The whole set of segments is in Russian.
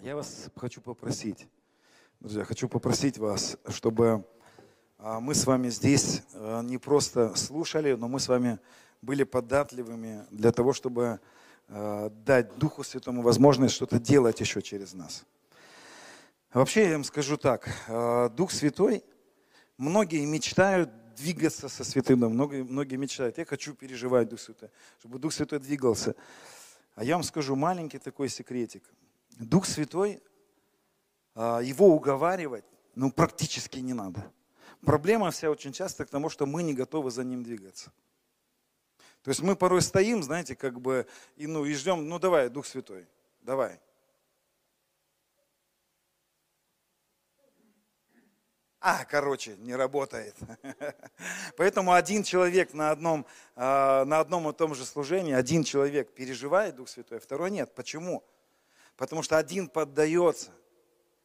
Я вас хочу попросить, друзья, хочу попросить вас, чтобы а, мы с вами здесь а, не просто слушали, но мы с вами были податливыми для того, чтобы а, дать Духу Святому возможность что-то делать еще через нас. Вообще я вам скажу так, Дух Святой, многие мечтают двигаться со Святым Духом, многие, многие мечтают, я хочу переживать Дух Святой, чтобы Дух Святой двигался. А я вам скажу маленький такой секретик. Дух Святой, его уговаривать, ну, практически не надо. Проблема вся очень часто к тому, что мы не готовы за ним двигаться. То есть мы порой стоим, знаете, как бы, и, ну, и ждем, ну давай, Дух Святой, давай. А, короче, не работает. Поэтому один человек на одном, а, на одном и том же служении, один человек переживает Дух Святой, а второй нет. Почему? Потому что один поддается.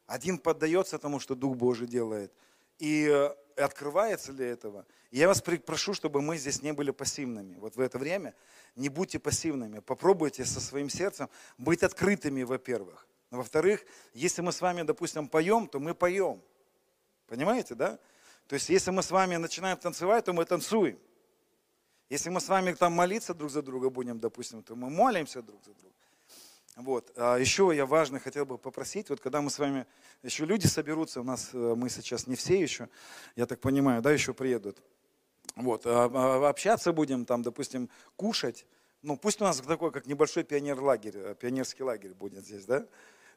Один поддается тому, что Дух Божий делает. И э, открывается ли этого. я вас прошу, чтобы мы здесь не были пассивными. Вот в это время не будьте пассивными. Попробуйте со своим сердцем быть открытыми, во-первых. Во-вторых, если мы с вами, допустим, поем, то мы поем. Понимаете, да? То есть, если мы с вами начинаем танцевать, то мы танцуем. Если мы с вами там молиться друг за друга будем, допустим, то мы молимся друг за друга. Вот. А еще я важно хотел бы попросить, вот когда мы с вами, еще люди соберутся, у нас э, мы сейчас не все еще, я так понимаю, да, еще приедут. Вот. А, а, общаться будем, там, допустим, кушать. Ну, пусть у нас такой, как небольшой пионер-лагерь, э, пионерский лагерь будет здесь, да?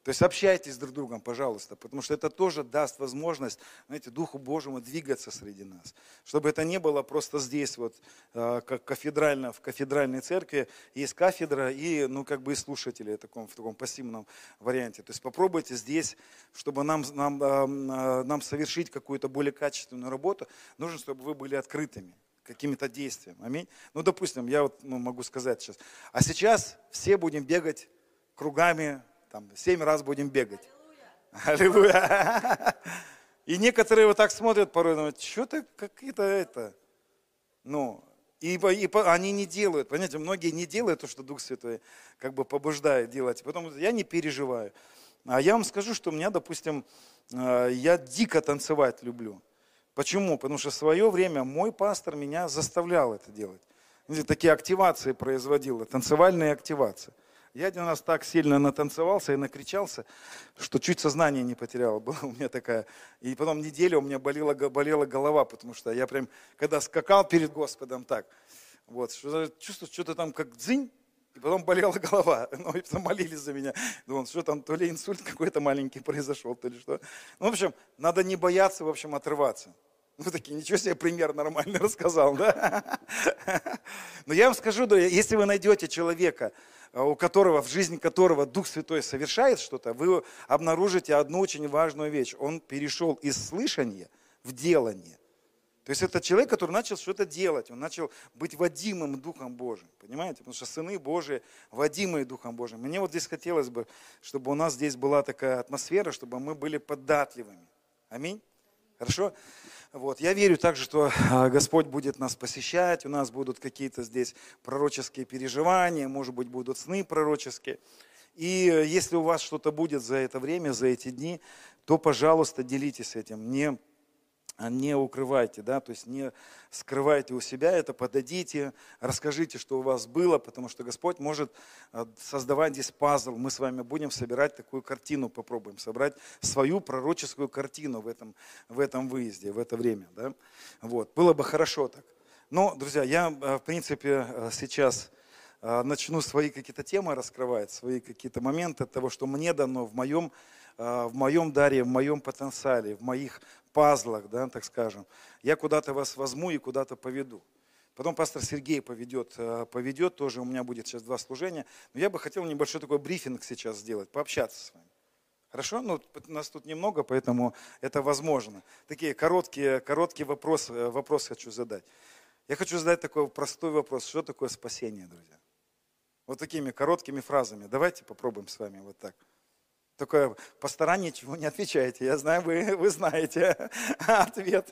То есть общайтесь друг с другом, пожалуйста, потому что это тоже даст возможность, знаете, Духу Божьему двигаться среди нас. Чтобы это не было просто здесь, вот, э, как кафедрально, в кафедральной церкви есть кафедра и, ну, как бы и слушатели в таком, в таком пассивном варианте. То есть попробуйте здесь, чтобы нам, нам, э, нам совершить какую-то более качественную работу, нужно, чтобы вы были открытыми какими-то действиями. Аминь. Ну, допустим, я вот ну, могу сказать сейчас. А сейчас все будем бегать кругами там семь раз будем бегать. Аллилуйя. И некоторые вот так смотрят порой, думают, что-то какие-то это, ну, и, и они не делают, понимаете, многие не делают то, что Дух Святой как бы побуждает делать. Потом я не переживаю. А я вам скажу, что у меня, допустим, э, я дико танцевать люблю. Почему? Потому что в свое время мой пастор меня заставлял это делать. Такие активации производил, танцевальные активации. Я один раз так сильно натанцевался и накричался, что чуть сознание не потерял. Была у меня такая. И потом неделю у меня болела, болела голова, потому что я прям, когда скакал перед Господом так, вот, чувствую, что-то там как дзынь, и потом болела голова. Ну, и потом молились за меня. Думал, что там, то ли инсульт какой-то маленький произошел, то ли что. Ну, в общем, надо не бояться, в общем, отрываться. Ну, такие, ничего себе, пример нормальный рассказал, да? Но я вам скажу, если вы найдете человека, у которого, в жизни которого Дух Святой совершает что-то, вы обнаружите одну очень важную вещь. Он перешел из слышания в делание. То есть это человек, который начал что-то делать, он начал быть водимым Духом Божиим, понимаете? Потому что сыны Божии водимые Духом Божиим. Мне вот здесь хотелось бы, чтобы у нас здесь была такая атмосфера, чтобы мы были податливыми. Аминь. Хорошо? Вот. Я верю также, что а, Господь будет нас посещать, у нас будут какие-то здесь пророческие переживания, может быть, будут сны пророческие. И если у вас что-то будет за это время, за эти дни, то, пожалуйста, делитесь этим. Не не укрывайте, да, то есть не скрывайте у себя это, подадите, расскажите, что у вас было, потому что Господь может а, создавать здесь пазл. Мы с вами будем собирать такую картину, попробуем собрать свою пророческую картину в этом, в этом выезде, в это время. Да? Вот. Было бы хорошо так. Но, друзья, я, а, в принципе, сейчас начну свои какие-то темы раскрывать, свои какие-то моменты того, что мне дано в моем в моем даре, в моем потенциале, в моих пазлах, да, так скажем. Я куда-то вас возьму и куда-то поведу. Потом пастор Сергей поведет, э, поведет, тоже у меня будет сейчас два служения. Но я бы хотел небольшой такой брифинг сейчас сделать, пообщаться с вами. Хорошо? Ну, нас тут немного, поэтому это возможно. Такие короткие, короткие вопросы, э, вопрос хочу задать. Я хочу задать такой простой вопрос. Что такое спасение, друзья? Вот такими короткими фразами. Давайте попробуем с вами вот так. Только пастора ничего не отвечаете. Я знаю, вы, вы знаете ответ.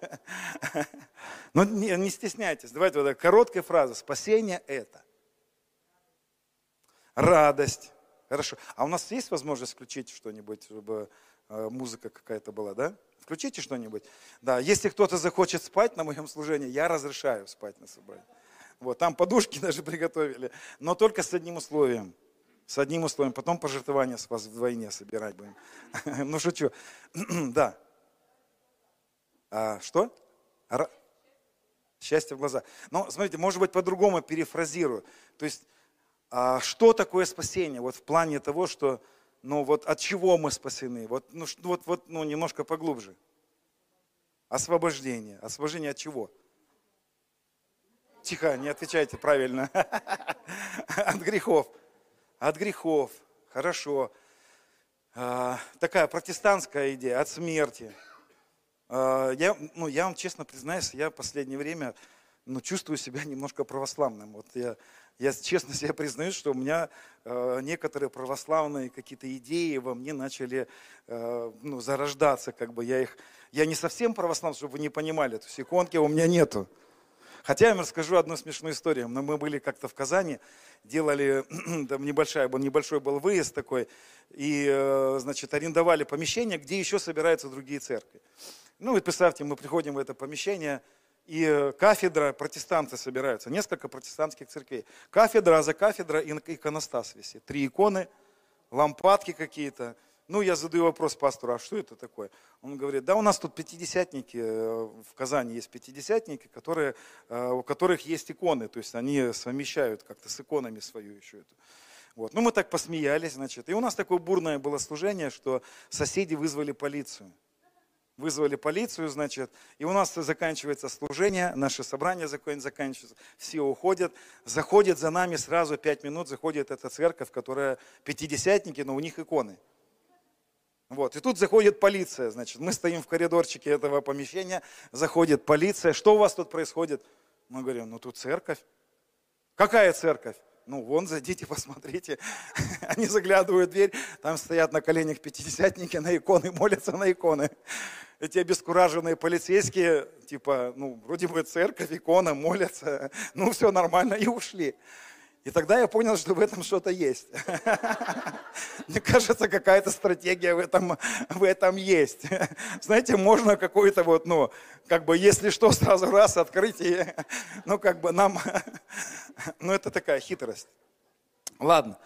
Но не, не стесняйтесь. Давайте вот так, короткая фраза. Спасение это радость. Хорошо. А у нас есть возможность включить что-нибудь, чтобы э, музыка какая-то была, да? Включите что-нибудь. Да, если кто-то захочет спать на моем служении, я разрешаю спать на собрании. Вот, там подушки даже приготовили, но только с одним условием. С одним условием. Потом пожертвования с вас вдвойне собирать будем. Ну, шучу. Да. А, что? Счастье в глаза. Но, смотрите, может быть, по-другому перефразирую. То есть, а что такое спасение? Вот в плане того, что, ну вот от чего мы спасены? Вот, ну, вот, вот ну, немножко поглубже. Освобождение. Освобождение от чего? Тихо, не отвечайте правильно. От грехов. От грехов. Хорошо. А, такая протестантская идея. От смерти. А, я, ну, я вам честно признаюсь, я в последнее время ну, чувствую себя немножко православным. Вот я, я честно себе признаюсь, что у меня э, некоторые православные какие-то идеи во мне начали э, ну, зарождаться. Как бы я, их, я не совсем православный, чтобы вы не понимали, то есть иконки у меня нету. Хотя я вам расскажу одну смешную историю. Мы были как-то в Казани, делали, там небольшой, небольшой был выезд такой, и, э, значит, арендовали помещение, где еще собираются другие церкви. Ну, и представьте, мы приходим в это помещение, и э, кафедра, протестанты собираются, несколько протестантских церквей. Кафедра, а за кафедра иконостас висит. Три иконы, лампадки какие-то, ну, я задаю вопрос пастору, а что это такое? Он говорит, да у нас тут пятидесятники, э, в Казани есть пятидесятники, которые, э, у которых есть иконы, то есть они совмещают как-то с иконами свою еще эту. Вот. Ну, мы так посмеялись, значит. И у нас такое бурное было служение, что соседи вызвали полицию. Вызвали полицию, значит, и у нас заканчивается служение, наше собрание заканчивается, все уходят, заходит за нами сразу пять минут, заходит эта церковь, которая пятидесятники, но у них иконы. Вот. И тут заходит полиция, значит, мы стоим в коридорчике этого помещения, заходит полиция, что у вас тут происходит? Мы говорим, ну тут церковь. Какая церковь? Ну, вон, зайдите, посмотрите. Они заглядывают в дверь, там стоят на коленях пятидесятники на иконы, молятся на иконы. Эти обескураженные полицейские, типа, ну, вроде бы церковь, икона, молятся, ну, все нормально, и ушли. И тогда я понял, что в этом что-то есть. Мне кажется, какая-то стратегия в этом, в этом есть. Знаете, можно какой-то вот, ну, как бы, если что, сразу раз открыть и, ну, как бы нам, ну, это такая хитрость. Ладно.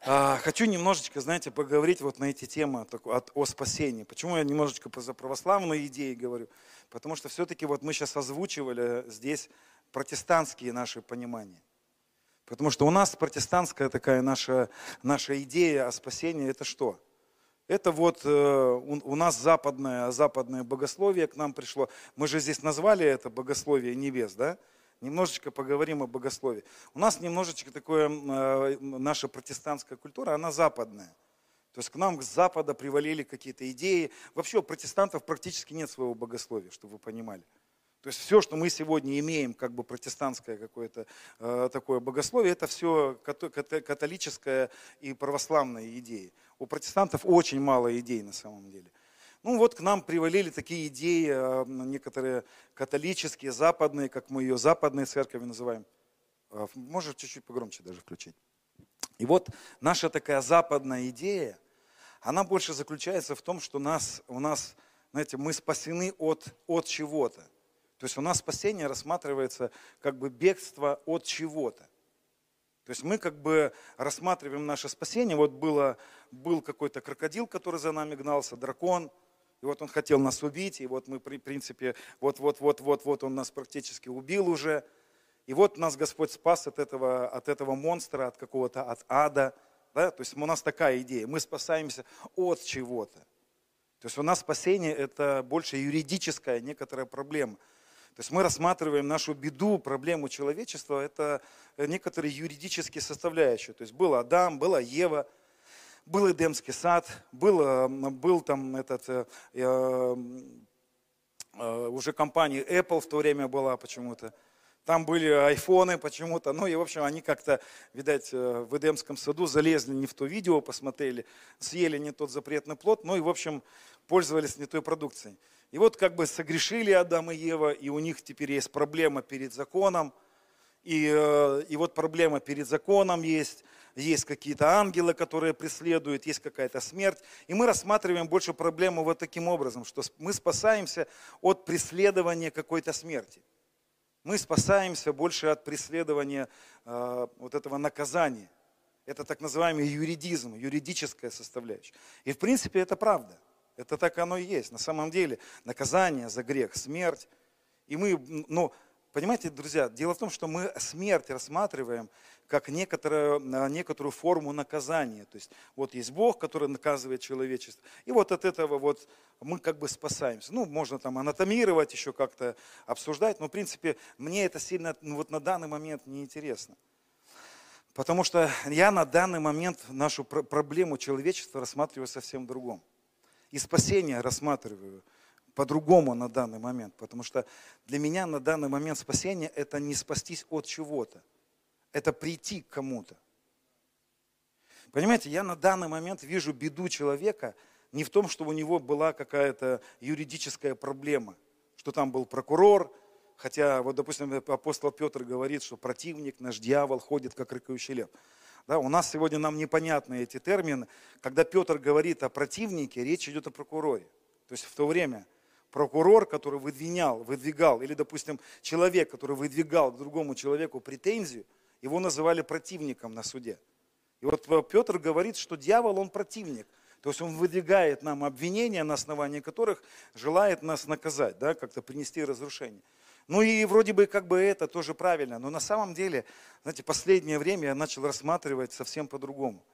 А, хочу немножечко, знаете, поговорить вот на эти темы о спасении. Почему я немножечко за православные идеи говорю? Потому что все-таки вот мы сейчас озвучивали здесь протестантские наши понимания. Потому что у нас протестантская такая наша, наша идея о спасении, это что? Это вот э, у нас западное, западное богословие к нам пришло. Мы же здесь назвали это богословие небес, да? Немножечко поговорим о богословии. У нас немножечко такое, э, наша протестантская культура, она западная. То есть к нам с запада привалили какие-то идеи. Вообще у протестантов практически нет своего богословия, чтобы вы понимали. То есть все, что мы сегодня имеем, как бы протестантское какое-то э, такое богословие, это все католическое и православная идеи. У протестантов очень мало идей на самом деле. Ну вот к нам привалили такие идеи, э, некоторые католические, западные, как мы ее западные церкви называем. Э, может чуть-чуть погромче даже включить. И вот наша такая западная идея, она больше заключается в том, что нас, у нас, знаете, мы спасены от, от чего-то. То есть у нас спасение рассматривается как бы бегство от чего-то. То есть мы как бы рассматриваем наше спасение. Вот было, был какой-то крокодил, который за нами гнался, дракон, и вот он хотел нас убить, и вот мы, в принципе, вот-вот-вот-вот-вот он нас практически убил уже. И вот нас Господь спас от этого, от этого монстра, от какого-то, от ада. Да? То есть у нас такая идея, мы спасаемся от чего-то. То есть у нас спасение это больше юридическая некоторая проблема. То есть мы рассматриваем нашу беду, проблему человечества, это некоторые юридические составляющие. То есть был Адам, была Ева, был Эдемский сад, был, был там этот, э, э, э, уже компания Apple в то время была почему-то. Там были айфоны почему-то. Ну и, в общем, они как-то, видать, э, в Эдемском саду залезли не в то видео, посмотрели, съели не тот запретный плод, ну и, в общем, пользовались не той продукцией. И вот как бы согрешили Адам и Ева, и у них теперь есть проблема перед законом. и, э, и вот проблема перед законом есть, есть какие-то ангелы, которые преследуют, есть какая-то смерть. И мы рассматриваем больше проблему вот таким образом, что мы спасаемся от преследования какой-то смерти. Мы спасаемся больше от преследования э, вот этого наказания. Это так называемый юридизм, юридическая составляющая. И в принципе это правда. Это так оно и есть. На самом деле наказание за грех, смерть. И мы, ну, Понимаете, друзья, дело в том, что мы смерть рассматриваем как некоторую, а, некоторую форму наказания. То есть вот есть Бог, который наказывает человечество. И вот от этого вот мы как бы спасаемся. Ну, можно там анатомировать, еще как-то обсуждать, но в принципе мне это сильно ну, вот на данный момент не интересно. Потому что я на данный момент нашу проблему человечества рассматриваю совсем другом. И спасение рассматриваю по-другому на данный момент, потому что для меня на данный момент спасение – это не спастись от чего-то, это прийти к кому-то. Понимаете, я на данный момент вижу беду человека не в том, что у него была какая-то юридическая проблема, что там был прокурор, хотя, вот, допустим, апостол Петр говорит, что противник, наш дьявол, ходит как рыкающий лев. Да, у нас сегодня нам непонятны эти термины. Когда Петр говорит о противнике, речь идет о прокуроре. То есть в то время прокурор, который выдвинял, выдвигал, или, допустим, человек, который выдвигал другому человеку претензию, его называли противником на суде. И вот э, Петр говорит, что дьявол, он противник. То есть он выдвигает нам обвинения, на основании которых желает нас наказать, да, как-то принести разрушение. Ну и вроде бы как бы это тоже правильно, но на самом деле, знаете, последнее время я начал рассматривать совсем по-другому.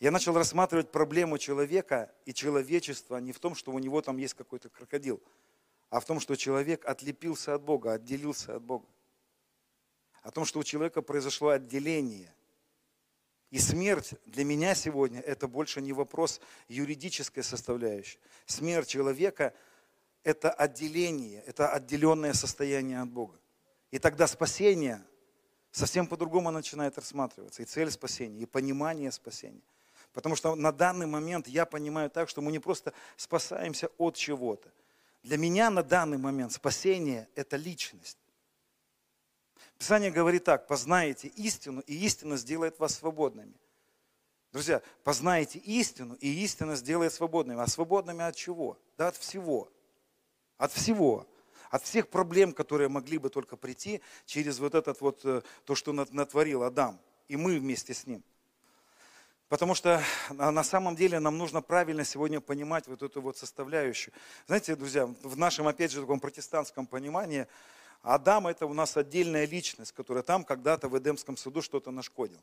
Я начал рассматривать проблему человека и человечества не в том, что у него там есть какой-то крокодил, а в том, что человек отлепился от Бога, отделился от Бога. О том, что у человека произошло отделение. И смерть для меня сегодня это больше не вопрос юридической составляющей. Смерть человека – это отделение, это отделенное состояние от Бога. И тогда спасение совсем по-другому начинает рассматриваться. И цель спасения, и понимание спасения – Потому что на данный момент я понимаю так, что мы не просто спасаемся от чего-то. Для меня на данный момент спасение – это личность. Писание говорит так, познаете истину, и истина сделает вас свободными. Друзья, познаете истину, и истина сделает свободными. А свободными от чего? Да от всего. От всего. От всех проблем, которые могли бы только прийти через вот этот вот, э, то, что натворил Адам. И мы вместе с ним – Потому что на самом деле нам нужно правильно сегодня понимать вот эту вот составляющую. Знаете, друзья, в нашем, опять же, таком протестантском понимании, Адам это у нас отдельная личность, которая там когда-то в Эдемском саду что-то нашкодил.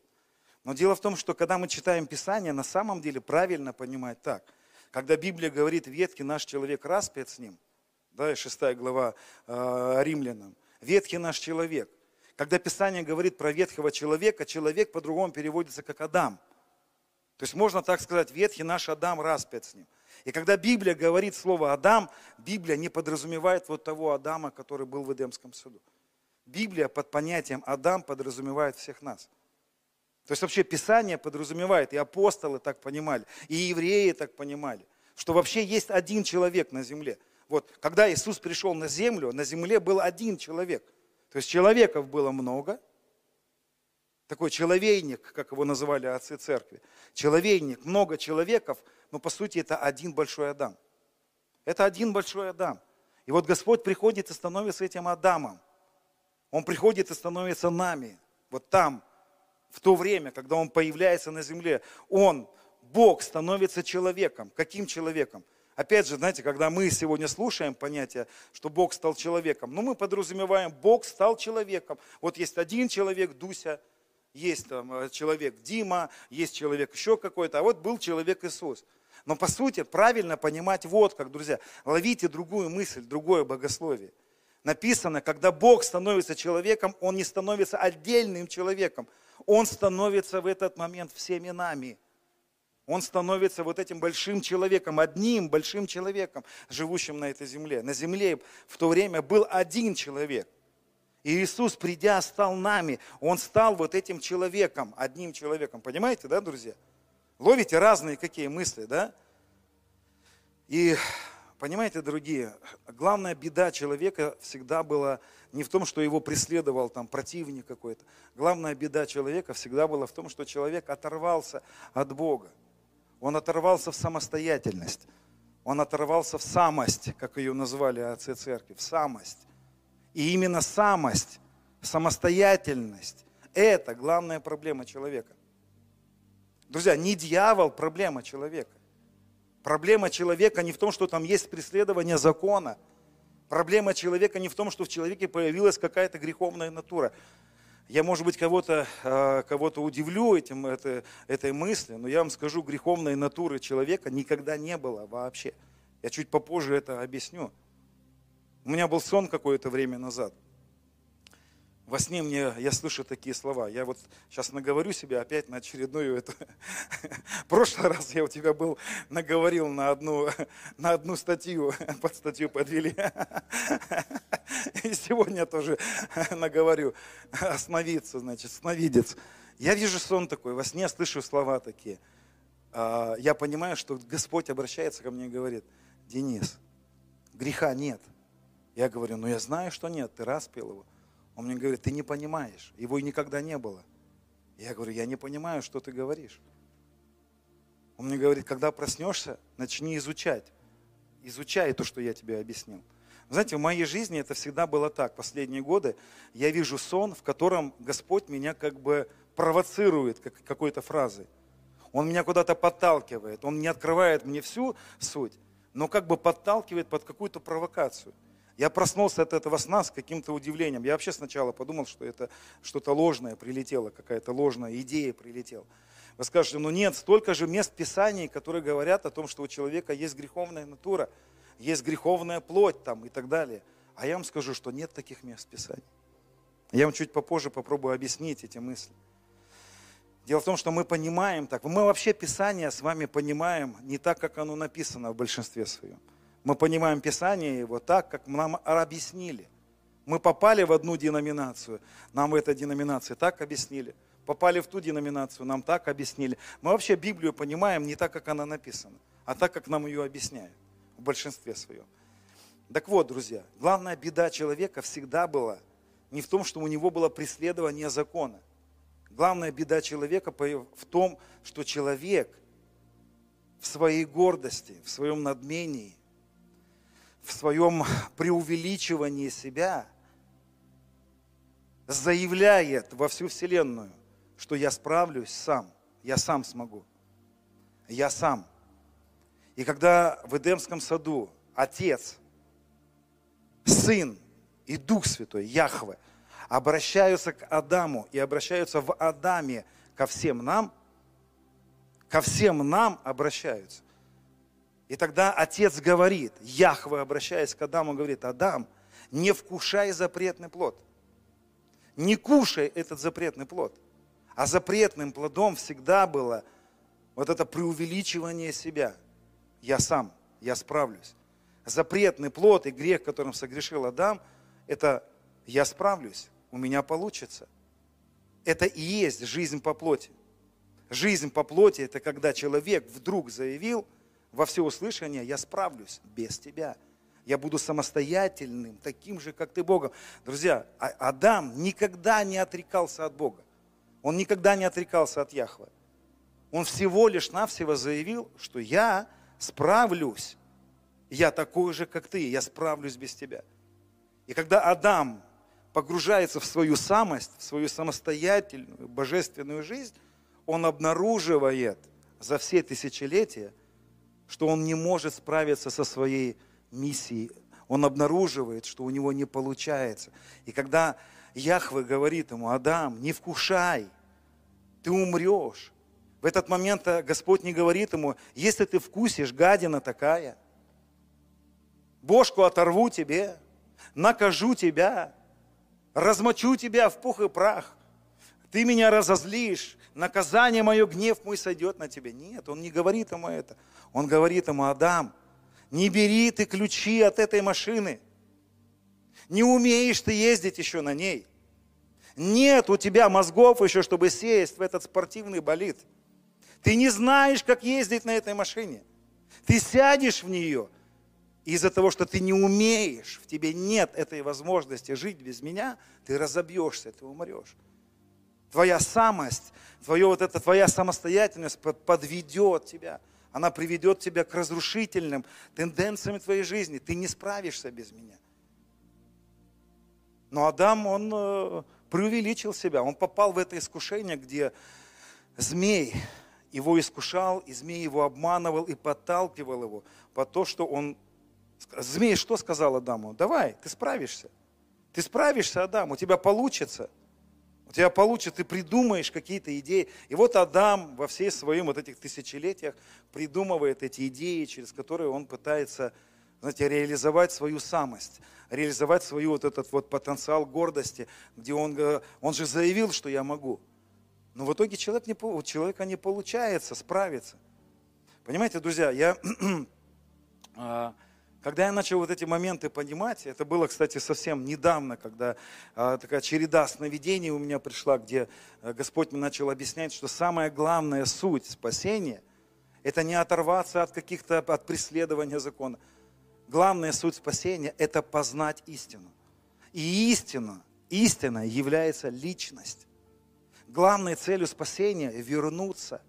Но дело в том, что когда мы читаем Писание, на самом деле правильно понимать так. Когда Библия говорит, ветхий наш человек распят с ним, да, и 6 глава э, римлянам, ветхий наш человек. Когда Писание говорит про ветхого человека, человек по-другому переводится как Адам – то есть можно так сказать, ветхий наш Адам распят с ним. И когда Библия говорит слово Адам, Библия не подразумевает вот того Адама, который был в Эдемском саду. Библия под понятием Адам подразумевает всех нас. То есть вообще Писание подразумевает, и апостолы так понимали, и евреи так понимали, что вообще есть один человек на земле. Вот, когда Иисус пришел на землю, на земле был один человек. То есть человеков было много – такой человейник, как его называли отцы церкви. Человейник, много человеков, но по сути это один большой Адам. Это один большой Адам. И вот Господь приходит и становится этим Адамом. Он приходит и становится нами. Вот там, в то время, когда Он появляется на земле, Он, Бог, становится человеком. Каким человеком? Опять же, знаете, когда мы сегодня слушаем понятие, что Бог стал человеком, ну мы подразумеваем, Бог стал человеком. Вот есть один человек, Дуся, есть там э, человек Дима, есть человек еще какой-то, а вот был человек Иисус. Но по сути правильно понимать вот как, друзья, ловите другую мысль, другое богословие. Написано, когда Бог становится человеком, Он не становится отдельным человеком, Он становится в этот момент всеми нами. Он становится вот этим большим человеком, одним большим человеком, живущим на этой земле. На земле в то время был один человек. И Иисус, придя, стал нами. Он стал вот этим человеком, одним человеком. Понимаете, да, друзья? Ловите разные какие мысли, да? И Понимаете, другие, главная беда человека всегда была не в том, что его преследовал там противник какой-то. Главная беда человека всегда была в том, что человек оторвался от Бога. Он оторвался в самостоятельность. Он оторвался в самость, как ее назвали отцы церкви, в самость. И именно самость, самостоятельность – это главная проблема человека. Друзья, не дьявол – проблема человека. Проблема человека не в том, что там есть преследование закона. Проблема человека не в том, что в человеке появилась какая-то греховная натура. Я, может быть, кого-то э, кого удивлю этим, это, этой мыслью, но я вам скажу, греховной натуры человека никогда не было вообще. Я чуть попозже это объясню. У меня был сон какое-то время назад. Во сне мне, я слышу такие слова. Я вот сейчас наговорю себя опять на очередную эту. Прошлый раз я у тебя был, наговорил на одну, на одну статью, под статью подвели. И сегодня тоже наговорю. Остановиться, значит, сновидец. Я вижу сон такой, во сне слышу слова такие. А, я понимаю, что Господь обращается ко мне и говорит, Денис, греха нет. Я говорю, ну я знаю, что нет, ты распил его. Он мне говорит, ты не понимаешь, его никогда не было. Я говорю, я не понимаю, что ты говоришь. Он мне говорит, когда проснешься, начни изучать. Изучай то, что я тебе объяснил. Знаете, в моей жизни это всегда было так. Последние годы я вижу сон, в котором Господь меня как бы провоцирует как, какой-то фразой. Он меня куда-то подталкивает. Он не открывает мне всю суть, но как бы подталкивает под какую-то провокацию. Я проснулся от этого сна с каким-то удивлением. Я вообще сначала подумал, что это что-то ложное прилетело, какая-то ложная идея прилетела. Вы скажете, ну нет, столько же мест Писаний, которые говорят о том, что у человека есть греховная натура, есть греховная плоть там и так далее. А я вам скажу, что нет таких мест Писаний. Я вам чуть попозже попробую объяснить эти мысли. Дело в том, что мы понимаем так. Мы вообще Писание с вами понимаем не так, как оно написано в большинстве своем. Мы понимаем Писание его так, как нам объяснили. Мы попали в одну деноминацию, нам в этой деноминации так объяснили. Попали в ту деноминацию, нам так объяснили. Мы вообще Библию понимаем не так, как она написана, а так, как нам ее объясняют в большинстве своем. Так вот, друзья, главная беда человека всегда была не в том, что у него было преследование закона – Главная беда человека в том, что человек в своей гордости, в своем надмении, в своем преувеличивании себя заявляет во всю Вселенную, что я справлюсь сам, я сам смогу, я сам. И когда в Эдемском саду Отец, Сын и Дух Святой, Яхве – обращаются к Адаму и обращаются в Адаме ко всем нам, ко всем нам обращаются. И тогда отец говорит, Яхве, обращаясь к Адаму, говорит, Адам, не вкушай запретный плод. Не кушай этот запретный плод. А запретным плодом всегда было вот это преувеличивание себя. Я сам, я справлюсь. Запретный плод и грех, которым согрешил Адам, это я справлюсь у меня получится. Это и есть жизнь по плоти. Жизнь по плоти – это когда человек вдруг заявил во всеуслышание, я справлюсь без тебя. Я буду самостоятельным, таким же, как ты Богом. Друзья, а Адам никогда не отрекался от Бога. Он никогда не отрекался от Яхвы. Он всего лишь навсего заявил, что я справлюсь. Я такой же, как ты, я справлюсь без тебя. И когда Адам погружается в свою самость, в свою самостоятельную, божественную жизнь, он обнаруживает за все тысячелетия, что он не может справиться со своей миссией. Он обнаруживает, что у него не получается. И когда Яхве говорит ему, Адам, не вкушай, ты умрешь. В этот момент Господь не говорит ему, если ты вкусишь, гадина такая, бошку оторву тебе, накажу тебя, размочу тебя в пух и прах. Ты меня разозлишь, наказание мое, гнев мой сойдет на тебя. Нет, он не говорит ему это. Он говорит ему, Адам, не бери ты ключи от этой машины. Не умеешь ты ездить еще на ней. Нет у тебя мозгов еще, чтобы сесть в этот спортивный болид. Ты не знаешь, как ездить на этой машине. Ты сядешь в нее, из-за того, что ты не умеешь, в тебе нет этой возможности жить без меня, ты разобьешься, ты умрешь. Твоя самость, твое, вот это, твоя самостоятельность подведет тебя. Она приведет тебя к разрушительным тенденциям твоей жизни. Ты не справишься без меня. Но Адам, он э, преувеличил себя. Он попал в это искушение, где змей его искушал, и змей его обманывал и подталкивал его по то, что он Змей что сказал Адаму? Давай, ты справишься. Ты справишься, Адам, у тебя получится. Тебя получится, ты придумаешь какие-то идеи. И вот Адам во всей своем вот этих тысячелетиях придумывает эти идеи, через которые он пытается, знаете, реализовать свою самость, реализовать свою вот этот вот потенциал гордости, где он, он же заявил, что я могу. Но в итоге человек не, у человека не получается справиться. Понимаете, друзья, я а, когда я начал вот эти моменты понимать, это было, кстати, совсем недавно, когда а, такая череда сновидений у меня пришла, где а, Господь мне начал объяснять, что самая главная суть спасения – это не оторваться от каких-то, от преследования закона. Главная суть спасения – это познать истину. И истина, истина является личность. Главной целью спасения – вернуться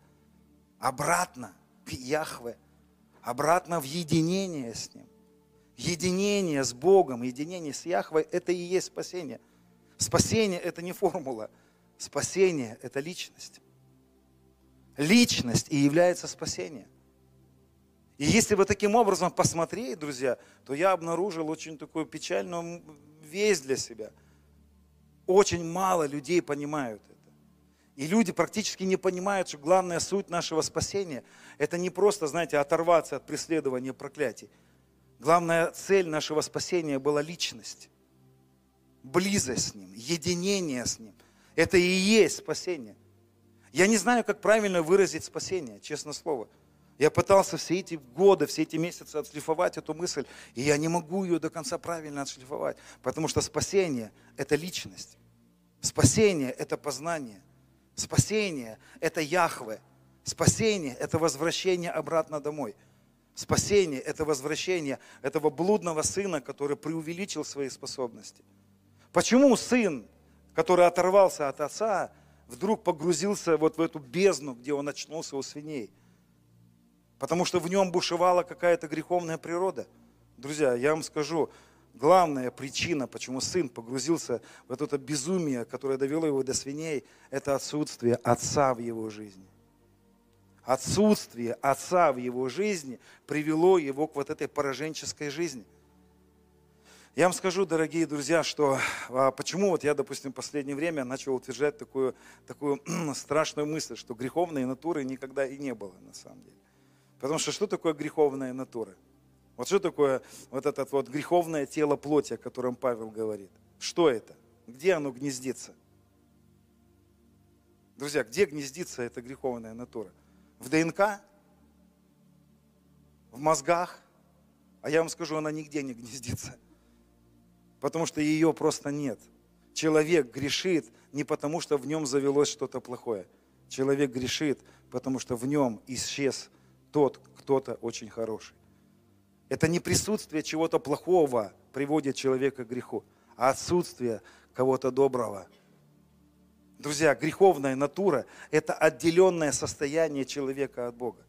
обратно к Яхве, обратно в единение с Ним единение с Богом, единение с Яхвой – это и есть спасение. Спасение – это не формула. Спасение – это личность. Личность и является спасение. И если вы таким образом посмотреть, друзья, то я обнаружил очень такую печальную весть для себя. Очень мало людей понимают это. И люди практически не понимают, что главная суть нашего спасения – это не просто, знаете, оторваться от преследования проклятий – Главная цель нашего спасения была личность, близость с Ним, единение с Ним. Это и есть спасение. Я не знаю, как правильно выразить спасение, честно слово. Я пытался все эти годы, все эти месяцы отшлифовать эту мысль, и я не могу ее до конца правильно отшлифовать, потому что спасение – это личность. Спасение – это познание. Спасение – это Яхве. Спасение – это возвращение обратно домой – Спасение – это возвращение этого блудного сына, который преувеличил свои способности. Почему сын, который оторвался от отца, вдруг погрузился вот в эту бездну, где он очнулся у свиней? Потому что в нем бушевала какая-то греховная природа. Друзья, я вам скажу, главная причина, почему сын погрузился в это безумие, которое довело его до свиней, это отсутствие отца в его жизни отсутствие отца в его жизни привело его к вот этой пораженческой жизни. Я вам скажу, дорогие друзья, что а, почему вот я, допустим, в последнее время начал утверждать такую, такую страшную мысль, что греховной натуры никогда и не было на самом деле. Потому что что такое греховная натура? Вот что такое вот это вот греховное тело плоти, о котором Павел говорит? Что это? Где оно гнездится? Друзья, где гнездится эта греховная натура? В ДНК, в мозгах, а я вам скажу, она нигде не гнездится, потому что ее просто нет. Человек грешит не потому, что в нем завелось что-то плохое. Человек грешит, потому что в нем исчез тот кто-то очень хороший. Это не присутствие чего-то плохого приводит человека к греху, а отсутствие кого-то доброго – Друзья, греховная натура – это отделенное состояние человека от Бога.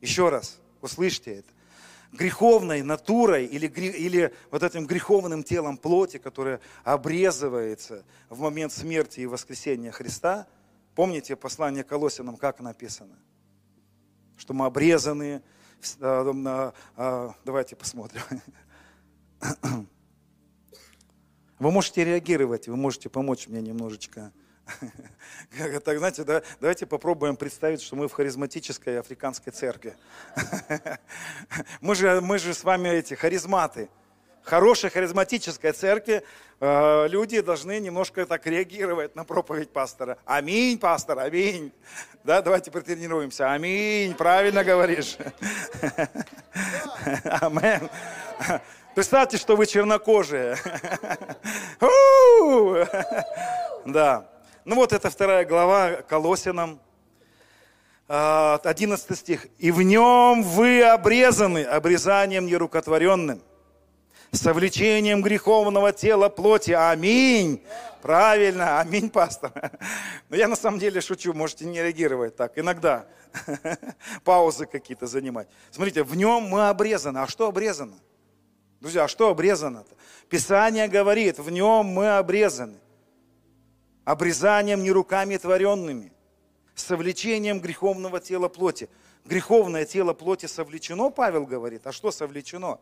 Еще раз, услышьте это. Греховной натурой или, или вот этим греховным телом плоти, которое обрезывается в момент смерти и воскресения Христа, помните послание Колосинам, как написано? Что мы обрезаны, а, а, давайте посмотрим. Вы можете реагировать, вы можете помочь мне немножечко так, знаете, да, давайте попробуем представить, что мы в харизматической африканской церкви. Мы же, мы же с вами эти харизматы. Хорошей харизматической церкви э, люди должны немножко так реагировать на проповедь пастора. Аминь, пастор, аминь. Да, давайте потренируемся. Аминь, правильно говоришь. Амен. Представьте, что вы чернокожие. Да. Ну вот это вторая глава Колосинам. 11 стих. «И в нем вы обрезаны обрезанием нерукотворенным, совлечением греховного тела плоти». Аминь. Правильно, аминь, пастор. Но я на самом деле шучу, можете не реагировать так. Иногда паузы какие-то занимать. Смотрите, в нем мы обрезаны. А что обрезано? Друзья, а что обрезано-то? Писание говорит, в нем мы обрезаны. Обрезанием не руками творенными, совлечением греховного тела плоти. Греховное тело плоти совлечено, Павел говорит. А что совлечено?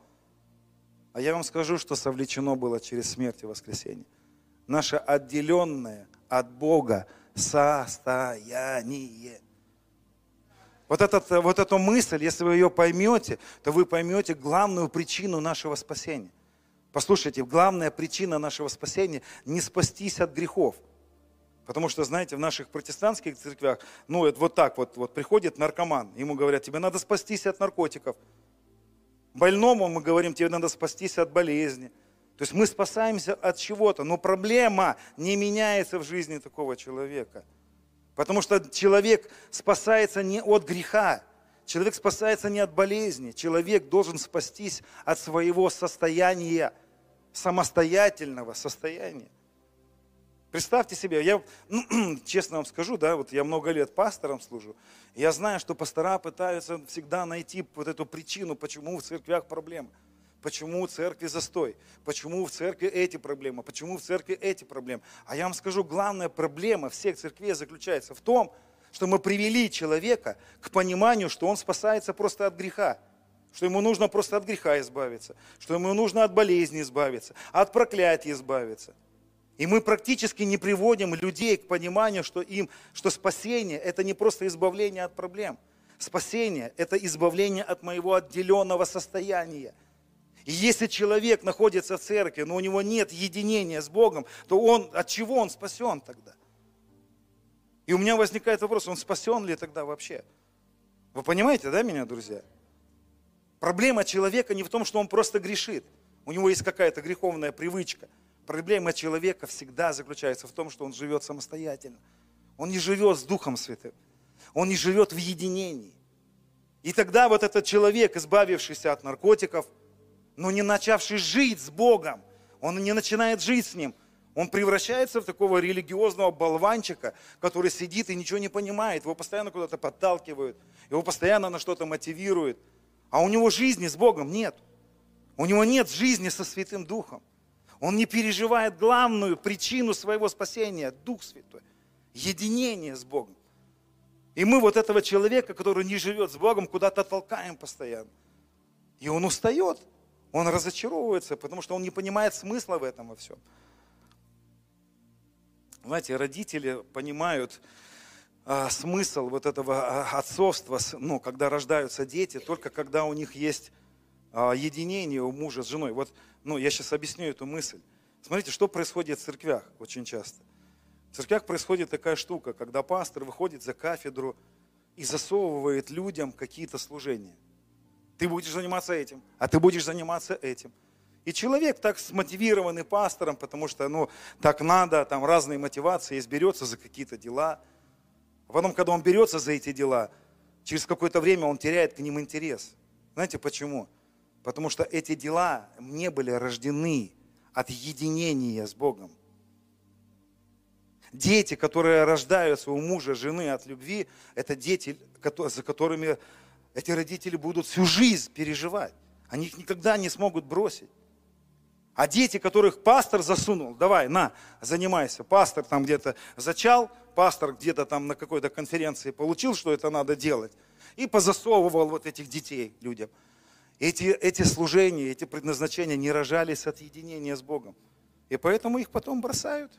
А я вам скажу, что совлечено было через смерть и воскресение наше отделенное от Бога состояние. Вот, этот, вот эту мысль, если вы ее поймете, то вы поймете главную причину нашего спасения. Послушайте, главная причина нашего спасения – не спастись от грехов. Потому что, знаете, в наших протестантских церквях, ну, это вот так вот, вот приходит наркоман, ему говорят, тебе надо спастись от наркотиков. Больному мы говорим, тебе надо спастись от болезни – то есть мы спасаемся от чего-то, но проблема не меняется в жизни такого человека. Потому что человек спасается не от греха, человек спасается не от болезни, человек должен спастись от своего состояния, самостоятельного состояния. Представьте себе, я ну, честно вам скажу, да, вот я много лет пастором служу, я знаю, что пастора пытаются всегда найти вот эту причину, почему в церквях проблемы. Почему в церкви застой? Почему в церкви эти проблемы? Почему в церкви эти проблемы? А я вам скажу, главная проблема всех церквей заключается в том, что мы привели человека к пониманию, что он спасается просто от греха, что ему нужно просто от греха избавиться, что ему нужно от болезни избавиться, от проклятия избавиться. И мы практически не приводим людей к пониманию, что, им, что спасение – это не просто избавление от проблем. Спасение – это избавление от моего отделенного состояния – и если человек находится в церкви, но у него нет единения с Богом, то он, от чего он спасен тогда? И у меня возникает вопрос, он спасен ли тогда вообще? Вы понимаете, да, меня, друзья? Проблема человека не в том, что он просто грешит. У него есть какая-то греховная привычка. Проблема человека всегда заключается в том, что он живет самостоятельно. Он не живет с Духом Святым. Он не живет в единении. И тогда вот этот человек, избавившийся от наркотиков – но не начавший жить с Богом, он не начинает жить с Ним, он превращается в такого религиозного болванчика, который сидит и ничего не понимает, его постоянно куда-то подталкивают, его постоянно на что-то мотивируют, а у него жизни с Богом нет. У него нет жизни со Святым Духом. Он не переживает главную причину своего спасения, Дух Святой, единение с Богом. И мы вот этого человека, который не живет с Богом, куда-то толкаем постоянно. И он устает. Он разочаровывается, потому что он не понимает смысла в этом во всем. Знаете, родители понимают а, смысл вот этого а, отцовства, ну, когда рождаются дети, только когда у них есть единение у мужа с женой. Вот, ну, я сейчас объясню эту мысль. Смотрите, что происходит в церквях очень часто. В церквях происходит такая штука, когда пастор выходит за кафедру и засовывает людям какие-то служения. Ты будешь заниматься этим, а ты будешь заниматься этим. И человек так смотивированный пастором, потому что, ну, так надо, там разные мотивации, есть, берется за какие-то дела. А потом, когда он берется за эти дела, через какое-то время он теряет к ним интерес. Знаете почему? Потому что эти дела не были рождены от единения с Богом. Дети, которые рождаются у мужа, жены от любви, это дети, за которыми эти родители будут всю жизнь переживать. Они их никогда не смогут бросить. А дети, которых пастор засунул, давай, на, занимайся. Пастор там где-то зачал, пастор где-то там на какой-то конференции получил, что это надо делать. И позасовывал вот этих детей людям. Эти, эти служения, эти предназначения не рожались от единения с Богом. И поэтому их потом бросают.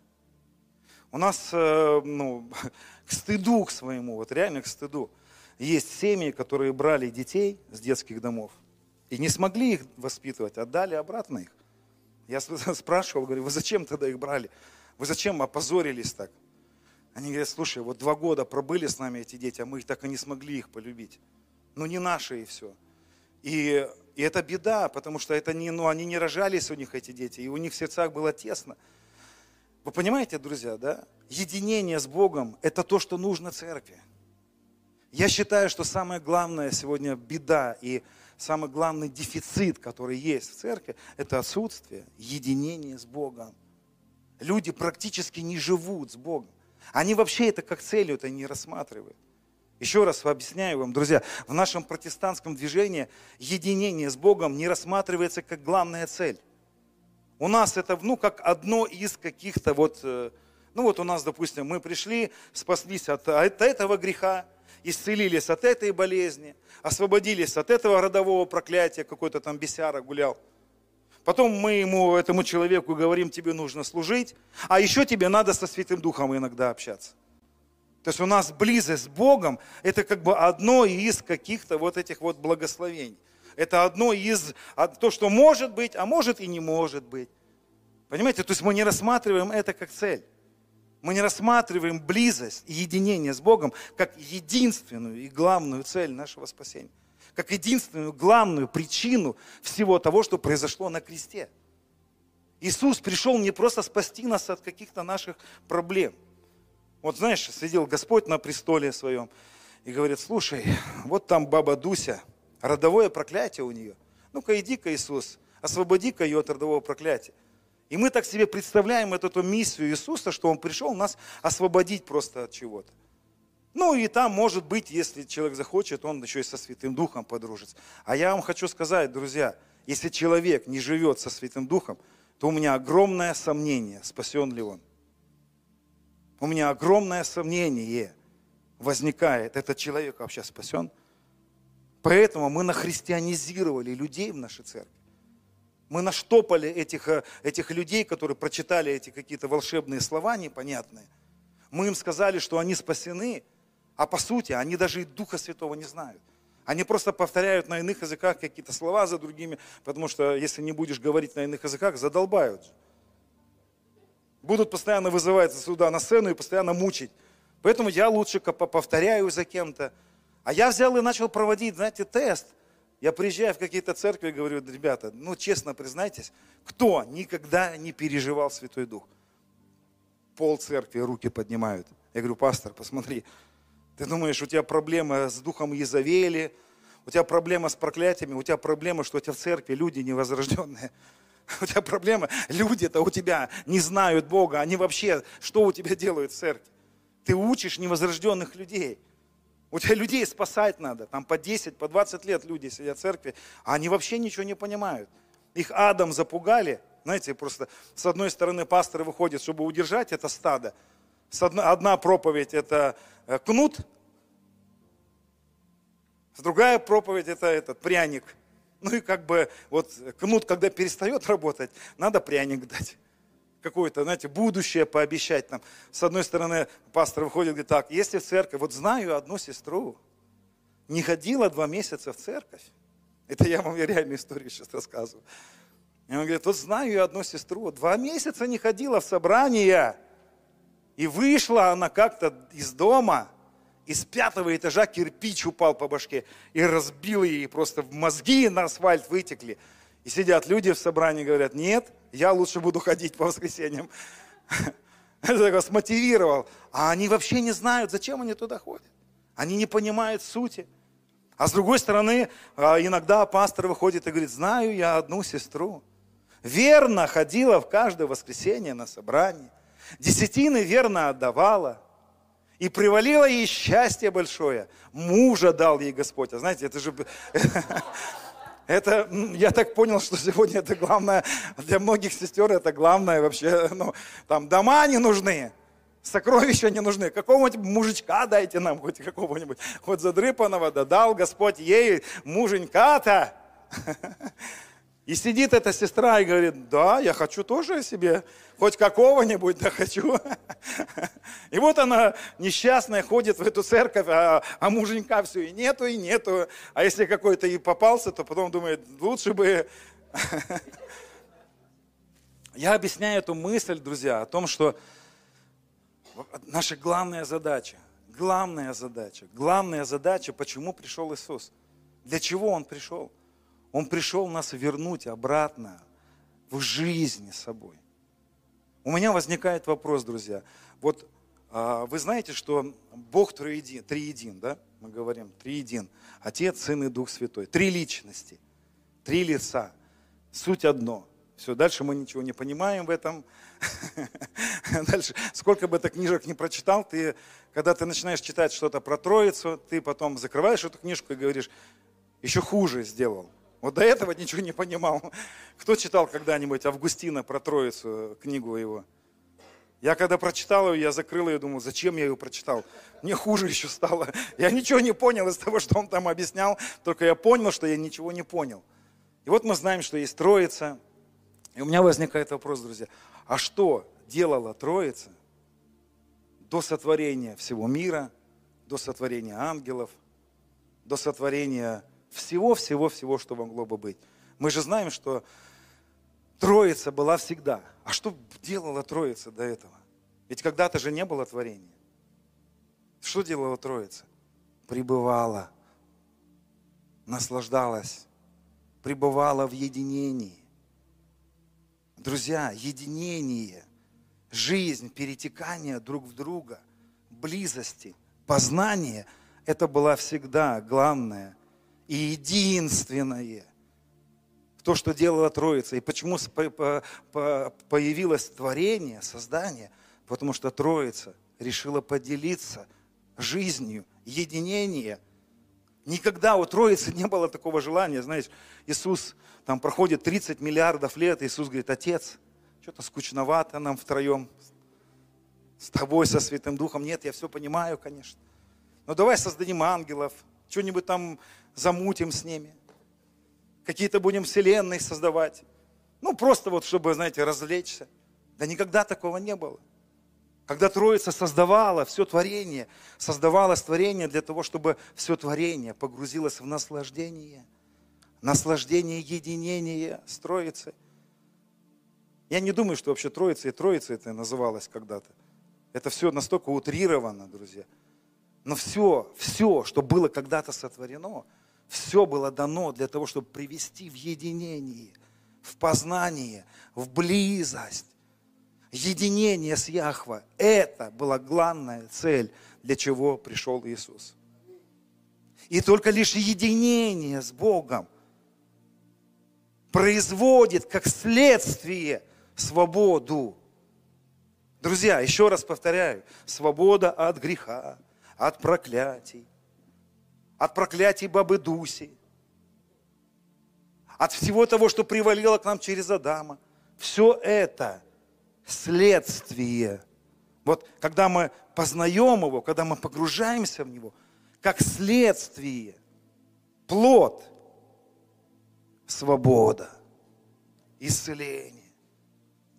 У нас, э, ну, к стыду к своему, вот реально к стыду. Есть семьи, которые брали детей с детских домов и не смогли их воспитывать, отдали обратно их. Я спрашивал, говорю, вы зачем тогда их брали? Вы зачем опозорились так? Они говорят, слушай, вот два года пробыли с нами эти дети, а мы так и не смогли их полюбить. Ну не наши и все. И, и это беда, потому что это не, ну, они не рожались у них, эти дети, и у них в сердцах было тесно. Вы понимаете, друзья, да? Единение с Богом – это то, что нужно церкви. Я считаю, что самое главное сегодня беда и самый главный дефицит, который есть в церкви, это отсутствие единения с Богом. Люди практически не живут с Богом. Они вообще это как целью это не рассматривают. Еще раз объясняю вам, друзья, в нашем протестантском движении единение с Богом не рассматривается как главная цель. У нас это, ну, как одно из каких-то вот, э, ну вот у нас, допустим, мы пришли, спаслись от, от этого греха, исцелились от этой болезни, освободились от этого родового проклятия, какой-то там бесяра гулял. Потом мы ему, этому человеку говорим, тебе нужно служить, а еще тебе надо со Святым Духом иногда общаться. То есть у нас близость с Богом, это как бы одно из каких-то вот этих вот благословений. Это одно из, то, что может быть, а может и не может быть. Понимаете, то есть мы не рассматриваем это как цель. Мы не рассматриваем близость и единение с Богом как единственную и главную цель нашего спасения. Как единственную главную причину всего того, что произошло на кресте. Иисус пришел не просто спасти нас от каких-то наших проблем. Вот знаешь, сидел Господь на престоле своем и говорит, слушай, вот там баба Дуся, родовое проклятие у нее. Ну-ка иди-ка, Иисус, освободи-ка ее от родового проклятия. И мы так себе представляем эту, эту миссию Иисуса, что Он пришел нас освободить просто от чего-то. Ну и там, может быть, если человек захочет, он еще и со Святым Духом подружится. А я вам хочу сказать, друзья, если человек не живет со Святым Духом, то у меня огромное сомнение, спасен ли он. У меня огромное сомнение возникает, этот человек вообще спасен. Поэтому мы нахристианизировали людей в нашей церкви. Мы наштопали этих, э, этих людей, которые прочитали эти какие-то волшебные слова непонятные. Мы им сказали, что они спасены, а по сути они даже и Духа Святого не знают. Они просто повторяют на иных языках какие-то слова за другими, потому что если не будешь говорить на иных языках, задолбают. Будут постоянно вызывать сюда на сцену и постоянно мучить. Поэтому я лучше повторяю за кем-то. А я взял и начал проводить, знаете, тест – я приезжаю в какие-то церкви и говорю, ребята, ну честно признайтесь, кто никогда не переживал Святой Дух? Пол церкви руки поднимают. Я говорю, пастор, посмотри, ты думаешь, у тебя проблема с духом Езавели, у тебя проблема с проклятиями, у тебя проблема, что у тебя в церкви люди невозрожденные. У тебя проблема, люди-то у тебя не знают Бога, они вообще, что у тебя делают в церкви? Ты учишь невозрожденных людей. У тебя людей спасать надо. Там по 10, по 20 лет люди сидят в церкви, а они вообще ничего не понимают. Их адом запугали. Знаете, просто с одной стороны пасторы выходят, чтобы удержать это стадо. Одна проповедь – это э, кнут, другая проповедь – это этот пряник. Ну и как бы вот кнут, когда перестает работать, надо пряник дать какое-то, знаете, будущее пообещать нам. С одной стороны, пастор выходит и говорит, так, если в церковь, вот знаю одну сестру, не ходила два месяца в церковь, это я вам реальную историю сейчас рассказываю. И он говорит, вот знаю я одну сестру, два месяца не ходила в собрание, и вышла она как-то из дома, из пятого этажа кирпич упал по башке и разбил ей, просто в мозги на асфальт вытекли. И сидят люди в собрании и говорят, нет, я лучше буду ходить по воскресеньям. Это смотивировал. А они вообще не знают, зачем они туда ходят. Они не понимают сути. А с другой стороны, а, иногда пастор выходит и говорит, знаю я одну сестру. Верно ходила в каждое воскресенье на собрание. Десятины верно отдавала. И привалило ей счастье большое. Мужа дал ей Господь. А знаете, это же... Это, я так понял, что сегодня это главное, для многих сестер это главное вообще, ну, там дома не нужны, сокровища не нужны. Какого-нибудь мужичка дайте нам, хоть какого-нибудь, хоть задрыпанного, да дал Господь ей муженька-то. И сидит эта сестра и говорит, да, я хочу тоже себе хоть какого-нибудь, да хочу. И вот она несчастная ходит в эту церковь, а, а муженька все и нету, и нету. А если какой-то и попался, то потом думает, лучше бы... Я объясняю эту мысль, друзья, о том, что наша главная задача, главная задача, главная задача, почему пришел Иисус. Для чего Он пришел? Он пришел нас вернуть обратно в жизнь с собой. У меня возникает вопрос, друзья. Вот А, вы знаете, что Бог триедин, триедин, да? Мы говорим, триедин. Отец, Сын и Дух Святой. Три личности, три лица. Суть одно. Все, дальше мы ничего не понимаем в этом. Дальше, сколько бы ты книжек не прочитал, ты, когда ты начинаешь читать что-то про Троицу, ты потом закрываешь эту книжку и говоришь, еще хуже сделал. Вот до этого ничего не понимал. Кто читал когда-нибудь Августина про Троицу, книгу его? Я когда прочитал ее, я закрыл ее, думал, зачем я ее прочитал? Мне хуже еще стало. Я ничего не понял из того, что он там объяснял, только я понял, что я ничего не понял. И вот мы знаем, что есть Троица. И у меня возникает вопрос, друзья, а что делала Троица до сотворения всего мира, до сотворения ангелов, до сотворения всего-всего-всего, что могло бы быть? Мы же знаем, что Троица была всегда. А что делала Троица до этого? Ведь когда-то же не было творения. Что делала Троица? Пребывала, наслаждалась, пребывала в единении. Друзья, единение, жизнь, перетекание друг в друга, близости, познание – это было всегда главное и единственное – то, что делала Троица. И почему появилось творение, создание? Потому что Троица решила поделиться жизнью, единение. Никогда у Троицы не было такого желания. Знаешь, Иисус, там проходит 30 миллиардов лет, Иисус говорит, Отец, что-то скучновато нам втроем, с тобой, со Святым Духом. Нет, я все понимаю, конечно. Но давай создадим ангелов, что-нибудь там замутим с ними – какие-то будем вселенные создавать. Ну, просто вот, чтобы, знаете, развлечься. Да никогда такого не было. Когда Троица создавала все творение, создавала творение для того, чтобы все творение погрузилось в наслаждение. Наслаждение единения с Троицей. Я не думаю, что вообще Троица и Троица это называлось когда-то. Это все настолько утрировано, друзья. Но все, все, что было когда-то сотворено, все было дано для того, чтобы привести в единение, в познание, в близость. Единение с Яхва. Это была главная цель, для чего пришел Иисус. И только лишь единение с Богом производит как следствие свободу. Друзья, еще раз повторяю, свобода от греха, от проклятий, от проклятий бабы Дуси, от всего того, что привалило к нам через Адама. Все это следствие. Вот когда мы познаем его, когда мы погружаемся в него, как следствие, плод, свобода, исцеление.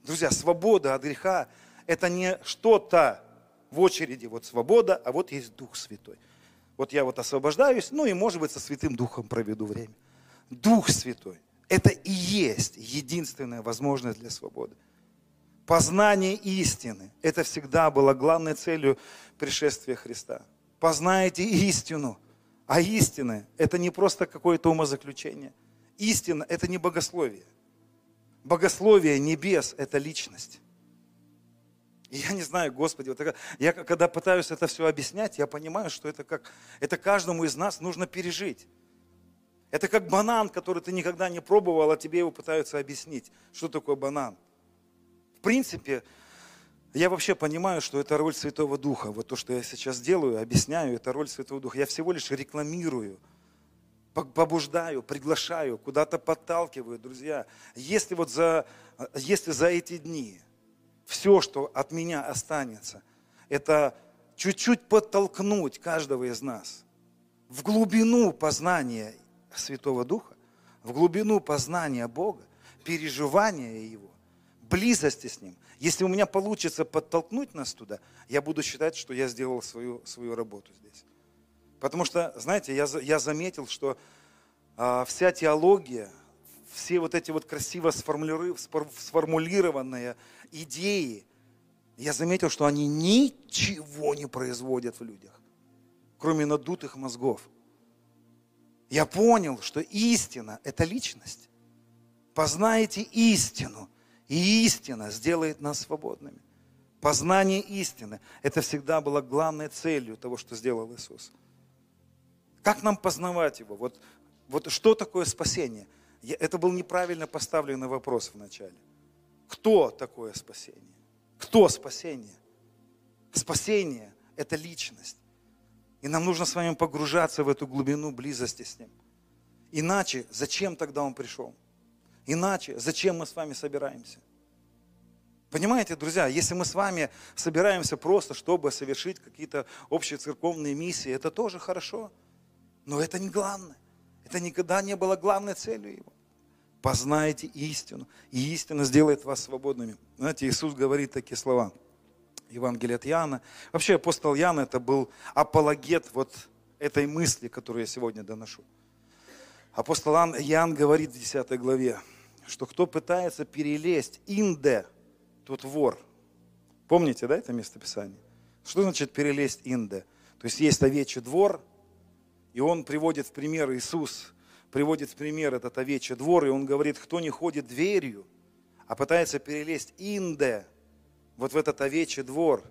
Друзья, свобода от греха – это не что-то в очереди, вот свобода, а вот есть Дух Святой. Вот я вот освобождаюсь, ну и, может быть, со Святым Духом проведу время. Дух Святой – это и есть единственная возможность для свободы. Познание истины – это всегда было главной целью пришествия Христа. Познайте истину. А истина – это не просто какое-то умозаключение. Истина – это не богословие. Богословие небес – это личность. Я не знаю, Господи, вот я когда пытаюсь это все объяснять, я понимаю, что это как, это каждому из нас нужно пережить. Это как банан, который ты никогда не пробовал, а тебе его пытаются объяснить, что такое банан. В принципе, я вообще понимаю, что это роль Святого Духа. Вот то, что я сейчас делаю, объясняю, это роль Святого Духа. Я всего лишь рекламирую, побуждаю, приглашаю, куда-то подталкиваю, друзья. Если вот за, если за эти дни все, что от меня останется, это чуть-чуть подтолкнуть каждого из нас в глубину познания Святого Духа, в глубину познания Бога, переживания Его, близости с Ним. Если у меня получится подтолкнуть нас туда, я буду считать, что я сделал свою, свою работу здесь. Потому что, знаете, я, я заметил, что а, вся теология, все вот эти вот красиво сформулированные идеи, я заметил, что они ничего не производят в людях, кроме надутых мозгов. Я понял, что истина – это личность. Познаете истину, и истина сделает нас свободными. Познание истины. Это всегда было главной целью того, что сделал Иисус. Как нам познавать Его? Вот, вот что такое спасение? Это был неправильно поставленный вопрос вначале. Кто такое спасение? Кто спасение? Спасение – это личность. И нам нужно с вами погружаться в эту глубину близости с Ним. Иначе зачем тогда Он пришел? Иначе зачем мы с вами собираемся? Понимаете, друзья, если мы с вами собираемся просто, чтобы совершить какие-то общие церковные миссии, это тоже хорошо. Но это не главное. Это никогда не было главной целью его. Познайте истину, и истина сделает вас свободными. Знаете, Иисус говорит такие слова. Евангелие от Иоанна. Вообще апостол Иоанн это был апологет вот этой мысли, которую я сегодня доношу. Апостол Иоанн говорит в 10 главе, что кто пытается перелезть инде, тот вор. Помните, да, это местописание? Что значит перелезть инде? То есть есть овечий двор, и он приводит в пример, Иисус приводит в пример этот овечий двор, и он говорит, кто не ходит дверью, а пытается перелезть инде, вот в этот овечий двор,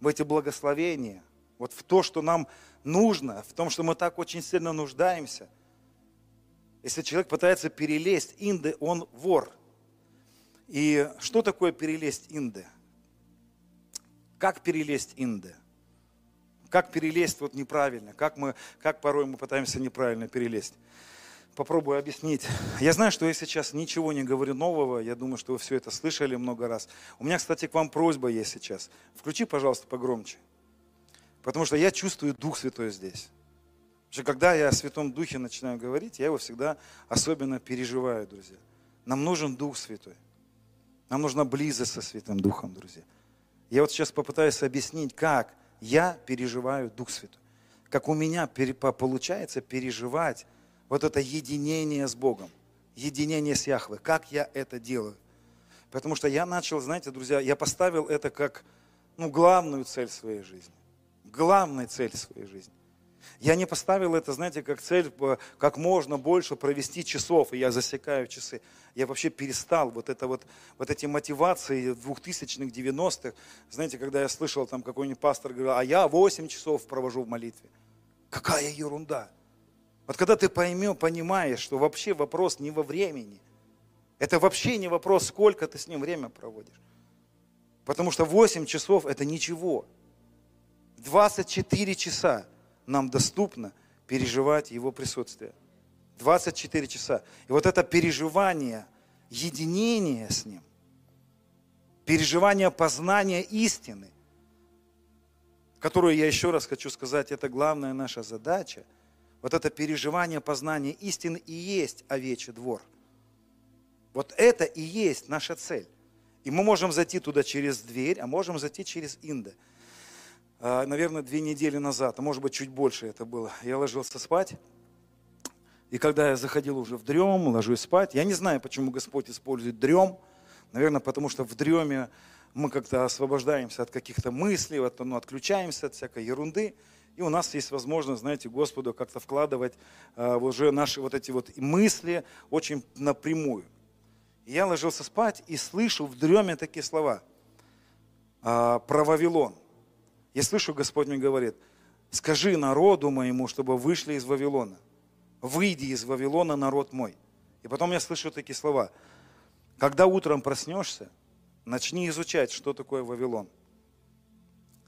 в эти благословения, вот в то, что нам нужно, в том, что мы так очень сильно нуждаемся. Если человек пытается перелезть инде, он вор – и что такое перелезть Инды? Как перелезть Инды? Как перелезть вот неправильно? Как, мы, как порой мы пытаемся неправильно перелезть? Попробую объяснить. Я знаю, что я сейчас ничего не говорю нового. Я думаю, что вы все это слышали много раз. У меня, кстати, к вам просьба есть сейчас. Включи, пожалуйста, погромче. Потому что я чувствую Дух Святой здесь. Потому когда я о Святом Духе начинаю говорить, я его всегда особенно переживаю, друзья. Нам нужен Дух Святой. Нам нужна близость со Святым Духом, друзья. Я вот сейчас попытаюсь объяснить, как я переживаю Дух Святой. Как у меня получается переживать вот это единение с Богом, единение с Яхвой. Как я это делаю. Потому что я начал, знаете, друзья, я поставил это как ну, главную цель своей жизни. Главной цель своей жизни. Я не поставил это, знаете, как цель, э, как можно больше провести часов, и я засекаю часы. Я вообще перестал вот, это вот, вот эти мотивации 2000-х, 90-х. Знаете, когда я слышал, там какой-нибудь пастор говорил, а я 8 часов провожу в молитве. Какая ерунда. Вот когда ты поймешь, понимаешь, что вообще вопрос не во времени. Это вообще не вопрос, сколько ты с ним время проводишь. Потому что 8 часов это ничего. 24 часа нам доступно переживать Его присутствие. 24 часа. И вот это переживание, единение с Ним, переживание познания истины, которую я еще раз хочу сказать, это главная наша задача. Вот это переживание познания истины и есть овечий двор. Вот это и есть наша цель. И мы можем зайти туда через дверь, а можем зайти через инда. А, наверное, две недели назад, а может быть чуть больше это было, я ложился спать. И когда я заходил уже в дрем, ложусь спать, я не знаю, почему Господь использует дрем. Наверное, потому что в дреме мы как-то освобождаемся от каких-то мыслей, от, ну, отключаемся от всякой ерунды. И у нас есть возможность, знаете, Господу как-то вкладывать э, уже наши вот эти вот мысли очень напрямую. И я ложился спать и слышу в дреме такие слова э, про Вавилон. Я слышу, Господь мне говорит, скажи народу моему, чтобы вышли из Вавилона. Выйди из Вавилона, народ мой. И потом я слышу такие слова. Когда утром проснешься, начни изучать, что такое Вавилон.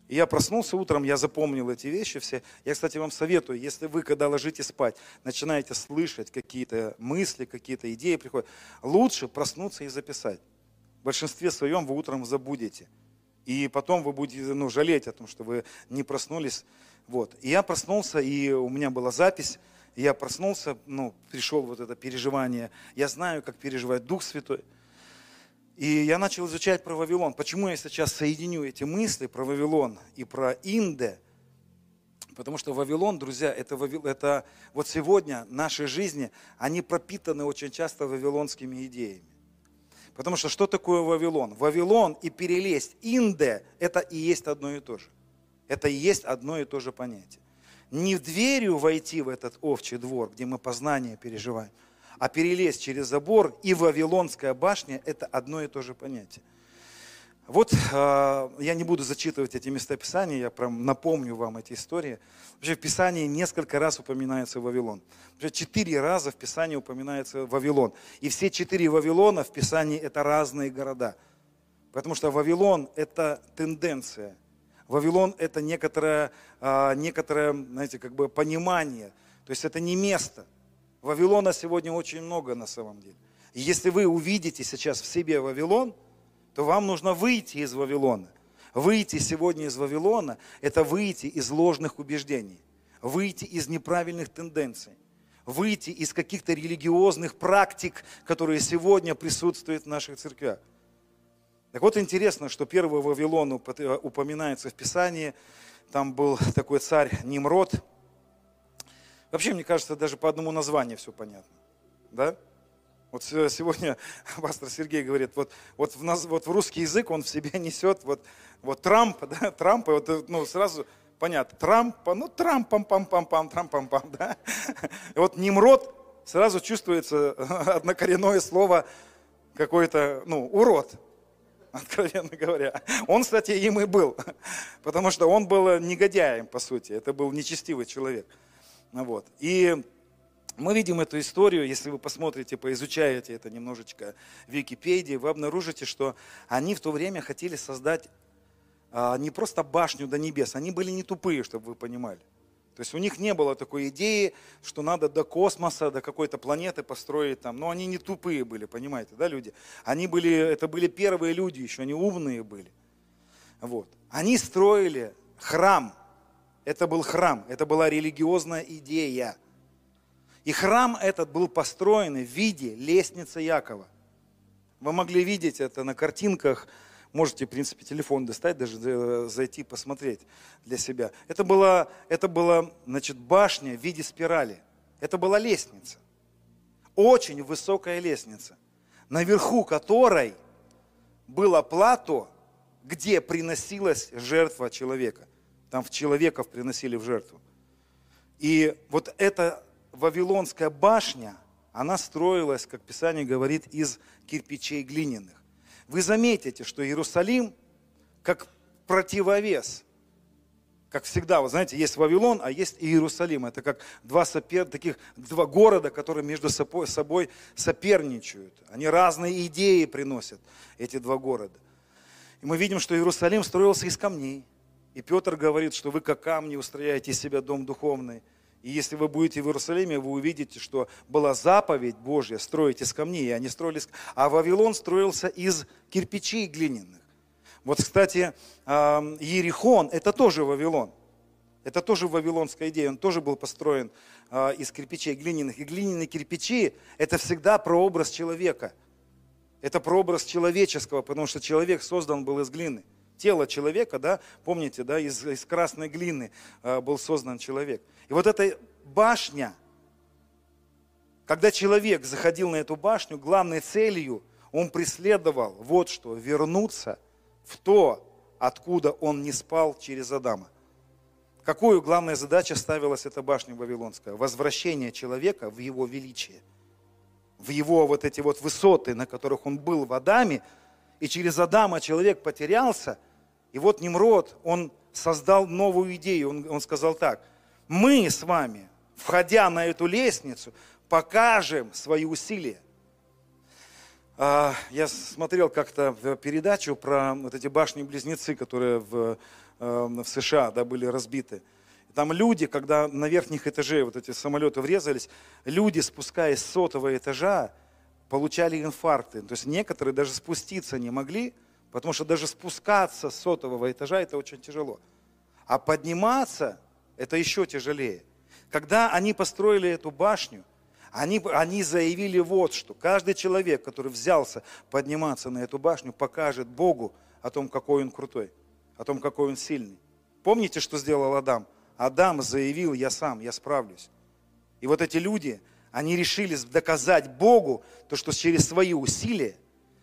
И я проснулся утром, я запомнил эти вещи все. Я, кстати, вам советую, если вы, когда ложитесь спать, начинаете слышать какие-то мысли, какие-то идеи приходят, лучше проснуться и записать. В большинстве своем вы утром забудете – и потом вы будете ну, жалеть о том, что вы не проснулись. Вот. И я проснулся, и у меня была запись. Я проснулся, ну, пришел вот это переживание. Я знаю, как переживает Дух Святой. И я начал изучать про Вавилон. Почему я сейчас соединю эти мысли про Вавилон и про Инде? Потому что Вавилон, друзья, это, это вот сегодня наши жизни, они пропитаны очень часто вавилонскими идеями. Потому что что такое Вавилон? Вавилон и перелезть Инде – это и есть одно и то же. Это и есть одно и то же понятие. Не в дверью войти в этот овчий двор, где мы познание переживаем, а перелезть через забор и Вавилонская башня – это одно и то же понятие. Вот э, я не буду зачитывать эти местописания, я прям напомню вам эти истории. Вообще в Писании несколько раз упоминается Вавилон. Вообще четыре раза в Писании упоминается Вавилон. И все четыре Вавилона в Писании это разные города. Потому что Вавилон это тенденция. Вавилон это некоторое, э, некоторое знаете, как бы понимание. То есть это не место. Вавилона сегодня очень много на самом деле. И если вы увидите сейчас в себе Вавилон – то вам нужно выйти из Вавилона. Выйти сегодня из Вавилона – это выйти из ложных убеждений, выйти из неправильных тенденций, выйти из каких-то религиозных практик, которые сегодня присутствуют в наших церквях. Так вот интересно, что первый Вавилон упоминается в Писании. Там был такой царь Nimrod. Вообще, мне кажется, даже по одному названию все понятно. Да? Вот сегодня пастор Сергей говорит, вот, вот, в, нас, вот в русский язык он в себе несет вот, вот Трамп, да, Трамп, и вот, ну, сразу понятно, Трамп, ну, Трамп, пам пам пам пам Трамп, пам пам да. И вот Немрод, сразу чувствуется однокоренное слово какой-то, ну, урод, откровенно говоря. Он, кстати, им и был, потому что он был негодяем, по сути, это был нечестивый человек. Вот. И мы видим эту историю, если вы посмотрите, поизучаете это немножечко в Википедии, вы обнаружите, что они в то время хотели создать а, не просто башню до небес, они были не тупые, чтобы вы понимали. То есть у них не было такой идеи, что надо до космоса, до какой-то планеты построить там. Но они не тупые были, понимаете, да, люди? Они были, это были первые люди, еще они умные были. Вот. Они строили храм. Это был храм, это была религиозная идея. И храм этот был построен в виде лестницы Якова. Вы могли видеть это на картинках, можете, в принципе, телефон достать, даже э, зайти посмотреть для себя. Это была, это была значит, башня в виде спирали. Это была лестница. Очень высокая лестница, наверху которой было плато, где приносилась жертва человека. Там в человеков приносили в жертву. И вот это Вавилонская башня, она строилась, как Писание говорит, из кирпичей глиняных. Вы заметите, что Иерусалим как противовес. Как всегда, вы знаете, есть Вавилон, а есть Иерусалим. Это как два, сопер, таких, два города, которые между собой, соперничают. Они разные идеи приносят, эти два города. И мы видим, что Иерусалим строился из камней. И Петр говорит, что вы как камни устрояете из себя дом духовный. И если вы будете в Иерусалиме, вы увидите, что была заповедь Божья строить из камней, и они строились, а Вавилон строился из кирпичей глиняных. Вот, кстати, Ерихон – это тоже Вавилон. Это тоже вавилонская идея, он тоже был построен а, из кирпичей глиняных. И глиняные кирпичи – это всегда прообраз человека. Это прообраз человеческого, потому что человек создан был из глины тело человека, да, помните, да, из, из красной глины э, был создан человек. И вот эта башня, когда человек заходил на эту башню, главной целью он преследовал вот что, вернуться в то, откуда он не спал через Адама. Какую главная задача ставилась эта башня Вавилонская? Возвращение человека в его величие, в его вот эти вот высоты, на которых он был в Адаме, и через Адама человек потерялся – и вот Немрод, он создал новую идею. Он, он сказал так, мы с вами, входя на эту лестницу, покажем свои усилия. А, я смотрел как-то передачу про вот эти башни-близнецы, которые в, э, в США да, были разбиты. Там люди, когда на верхних этаже вот эти самолеты врезались, люди, спускаясь с сотого этажа, получали инфаркты. То есть некоторые даже спуститься не могли, Потому что даже спускаться с сотового этажа это очень тяжело. А подниматься это еще тяжелее. Когда они построили эту башню, они, они заявили вот что. Каждый человек, который взялся подниматься на эту башню, покажет Богу о том, какой он крутой, о том, какой он сильный. Помните, что сделал Адам? Адам заявил, я сам, я справлюсь. И вот эти люди, они решили доказать Богу то, что через свои усилия,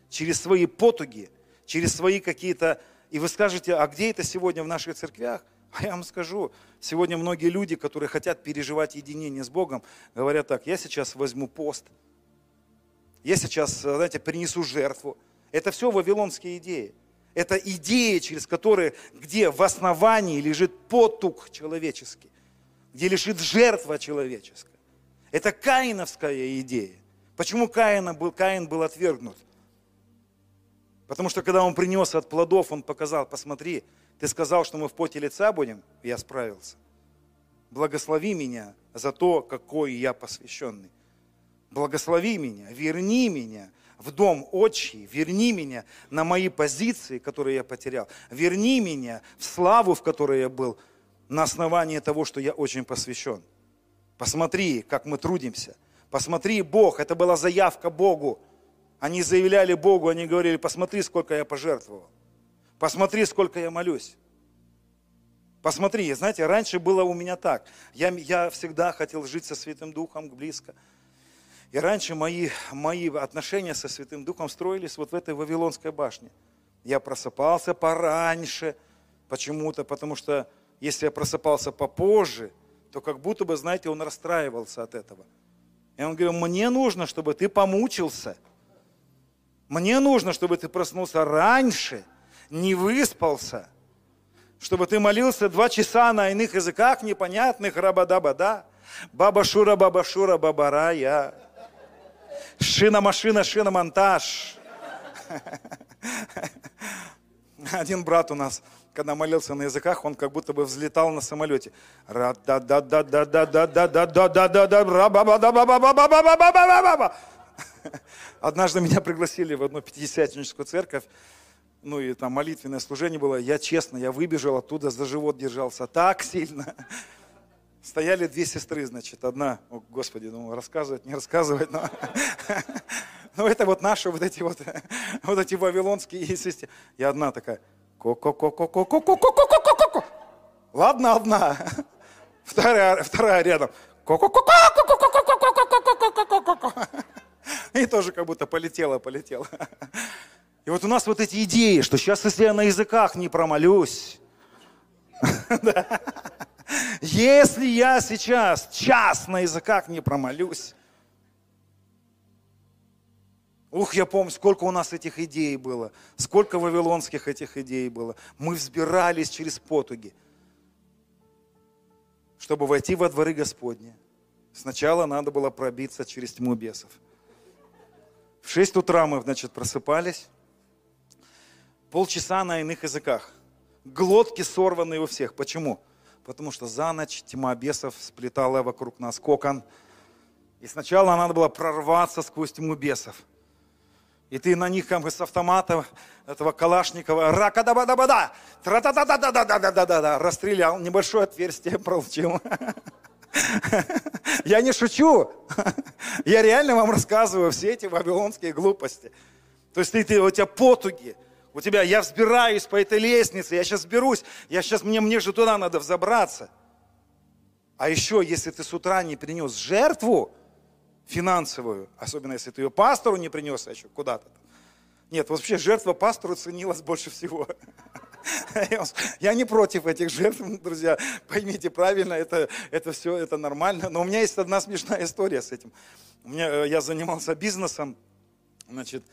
через свои потуги – через свои какие-то... И вы скажете, а где это сегодня в наших церквях? А я вам скажу, сегодня многие люди, которые хотят переживать единение с Богом, говорят так, я сейчас возьму пост, я сейчас, знаете, принесу жертву. Это все вавилонские идеи. Это идея, через которую, где в основании лежит потуг человеческий, где лежит жертва человеческая. Это каиновская идея. Почему Каин был, Каин был отвергнут? Потому что когда он принес от плодов, он показал, посмотри, ты сказал, что мы в поте лица будем, я справился. Благослови меня за то, какой я посвященный. Благослови меня, верни меня в дом отчий, верни меня на мои позиции, которые я потерял. Верни меня в славу, в которой я был, на основании того, что я очень посвящен. Посмотри, как мы трудимся. Посмотри, Бог, это была заявка Богу. Они заявляли Богу, они говорили, посмотри, сколько я пожертвовал. Посмотри, сколько я молюсь. Посмотри, знаете, раньше было у меня так. Я, я всегда хотел жить со Святым Духом близко. И раньше мои, мои отношения со Святым Духом строились вот в этой Вавилонской башне. Я просыпался пораньше почему-то, потому что если я просыпался попозже, то как будто бы, знаете, он расстраивался от этого. И он говорил, мне нужно, чтобы ты помучился. Мне нужно, чтобы ты проснулся раньше, не выспался, чтобы ты молился два часа на иных языках непонятных, рабада-бада, баба-шура, баба-шура, бабарая, шина-машина, шина-монтаж. Один брат у нас – когда молился на языках, он как будто бы взлетал на самолете. Однажды меня пригласили в одну пятидесятническую церковь, ну и там молитвенное служение было. Я честно, я выбежал оттуда, за живот держался так сильно. Стояли две сестры, значит, одна, о, Господи, думаю, рассказывать, не рассказывать, но... Ну, это вот наши вот эти вот, вот эти вавилонские сестры. Я одна такая, Ко-ко-ко-ко-ко-ко-ко-ко-ко-ко. Ладно, одна. Вторая, вторая рядом. И тоже как будто полетела, полетела. И вот у нас вот эти идеи, что сейчас, если я на языках не промолюсь, если я сейчас час на языках не промолюсь, Ух, я помню, сколько у нас этих идей было, сколько вавилонских этих идей было. Мы взбирались через потуги, чтобы войти во дворы Господни. Сначала надо было пробиться через тьму бесов. В 6 утра мы, значит, просыпались, полчаса на иных языках. Глотки сорваны у всех. Почему? Потому что за ночь тьма бесов сплетала вокруг нас кокон. И сначала надо было прорваться сквозь тьму бесов – и ты на них как бы с автомата этого Калашникова рака да ба да ба да тра да да да да да да да да расстрелял, небольшое отверстие получил. Я не шучу. Я реально вам рассказываю все эти вавилонские глупости. То есть ты, ты, у тебя потуги, у тебя, я взбираюсь по этой лестнице, я сейчас сберусь, я сейчас, мне, мне же туда надо взобраться. А еще, если ты с утра не принес жертву, финансовую, особенно если ты ее пастору не принес а еще куда-то. Нет, вообще жертва пастору ценилась больше всего. Я не против этих жертв, друзья, поймите правильно, это, это все, это нормально. Но у меня есть одна смешная история с этим. У меня, э, я занимался бизнесом, значит,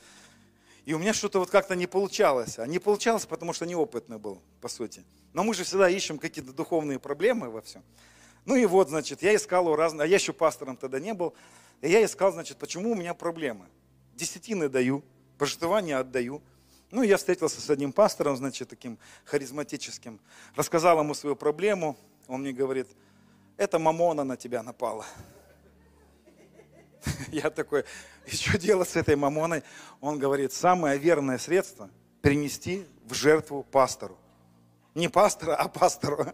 и у меня что-то вот как-то не получалось. А не получалось, потому что неопытный был, по сути. Но мы же всегда ищем какие-то духовные проблемы во всем. Ну и вот, значит, я искал у разных, а я еще пастором тогда не был. И я искал, значит, почему у меня проблемы. Десятины даю, пожертвования отдаю. Ну, я встретился с одним пастором, значит, таким харизматическим. Рассказал ему свою проблему. Он мне говорит, это мамона на тебя напала. Я такой, и что делать с этой мамоной? Он говорит, самое верное средство – принести в жертву пастору. Не пастора, а пастору.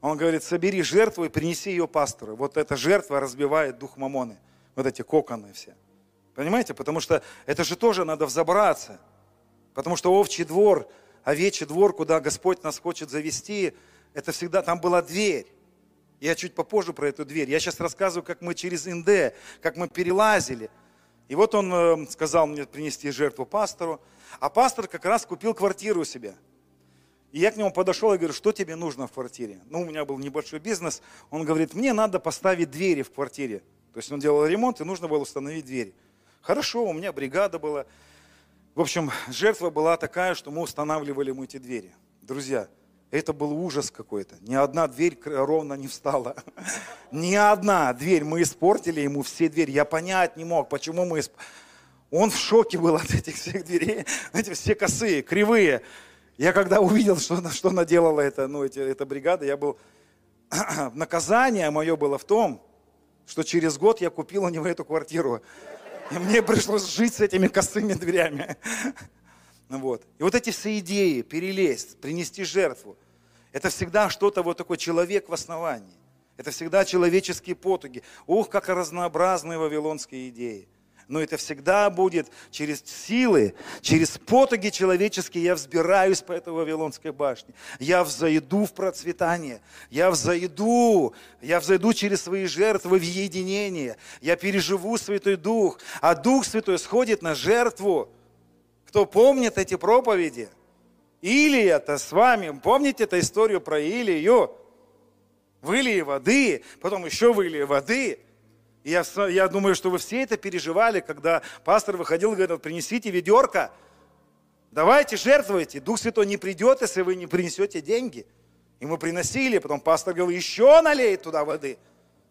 Он говорит, собери жертву и принеси ее пастору. Вот эта жертва разбивает дух мамоны вот эти коконы все. Понимаете? Потому что это же тоже надо взобраться. Потому что овчий двор, овечий двор, куда Господь нас хочет завести, это всегда, там была дверь. Я чуть попозже про эту дверь. Я сейчас рассказываю, как мы через НД, как мы перелазили. И вот он э, сказал мне принести жертву пастору. А пастор как раз купил квартиру у себя. И я к нему подошел и говорю, что тебе нужно в квартире? Ну, у меня был небольшой бизнес. Он говорит, мне надо поставить двери в квартире. То есть он делал ремонт, и нужно было установить двери. Хорошо, у меня бригада была. В общем, жертва была такая, что мы устанавливали мы эти двери. Друзья, это был ужас какой-то. Ни одна дверь ровно не встала. Ни одна дверь. Мы испортили ему все двери. Я понять не мог, почему мы... Исп... Он в шоке был от этих всех дверей. Эти все косые, кривые. Я когда увидел, что, что наделала это, ну, эти, эта бригада, я был... Наказание мое было в том, что через год я купил у него эту квартиру. И мне пришлось жить с этими косыми дверями. Вот. И вот эти все идеи, перелезть, принести жертву, это всегда что-то вот такой человек в основании. Это всегда человеческие потуги. Ух, как разнообразные вавилонские идеи. Но это всегда будет через силы, через потуги человеческие я взбираюсь по этой Вавилонской башне. Я взойду в процветание. Я взойду. Я взойду через свои жертвы в единение. Я переживу Святой Дух. А Дух Святой сходит на жертву. Кто помнит эти проповеди? Илия-то с вами. Помните эту историю про Илию? Вылили воды, потом еще вылили воды. Я, я думаю, что вы все это переживали, когда пастор выходил и говорил, принесите ведерко, давайте жертвуйте, Дух Святой не придет, если вы не принесете деньги. И мы приносили, потом пастор говорил, еще налей туда воды.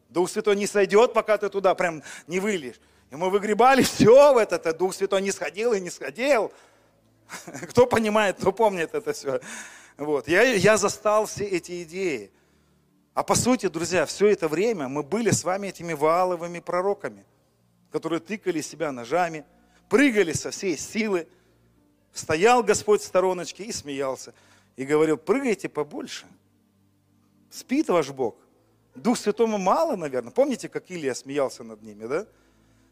Дух Святой не сойдет, пока ты туда прям не выльешь. И мы выгребали все в это, Дух Святой не сходил и не сходил. Кто понимает, кто помнит это все. Вот. Я, я застал все эти идеи. А по сути, друзья, все это время мы были с вами этими валовыми пророками, которые тыкали себя ножами, прыгали со всей силы. Стоял Господь в стороночке и смеялся. И говорил, прыгайте побольше. Спит ваш Бог. Дух Святому мало, наверное. Помните, как Илия смеялся над ними, да?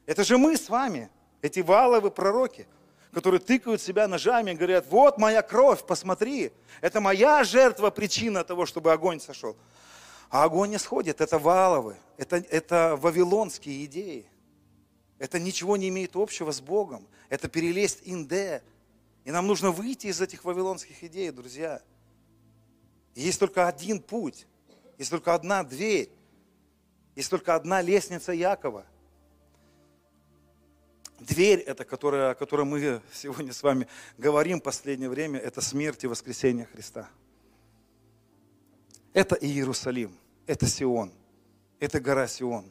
Это же мы с вами, эти валовые пророки, которые тыкают себя ножами и говорят, вот моя кровь, посмотри, это моя жертва, причина того, чтобы огонь сошел. А огонь не сходит, это валовы, это, это вавилонские идеи. Это ничего не имеет общего с Богом. Это перелезть инде. И нам нужно выйти из этих вавилонских идей, друзья. И есть только один путь, есть только одна дверь, есть только одна лестница Якова. Дверь, это, которая, о которой мы сегодня с вами говорим в последнее время, это смерть и воскресение Христа. Это Иерусалим, это Сион, это гора Сион.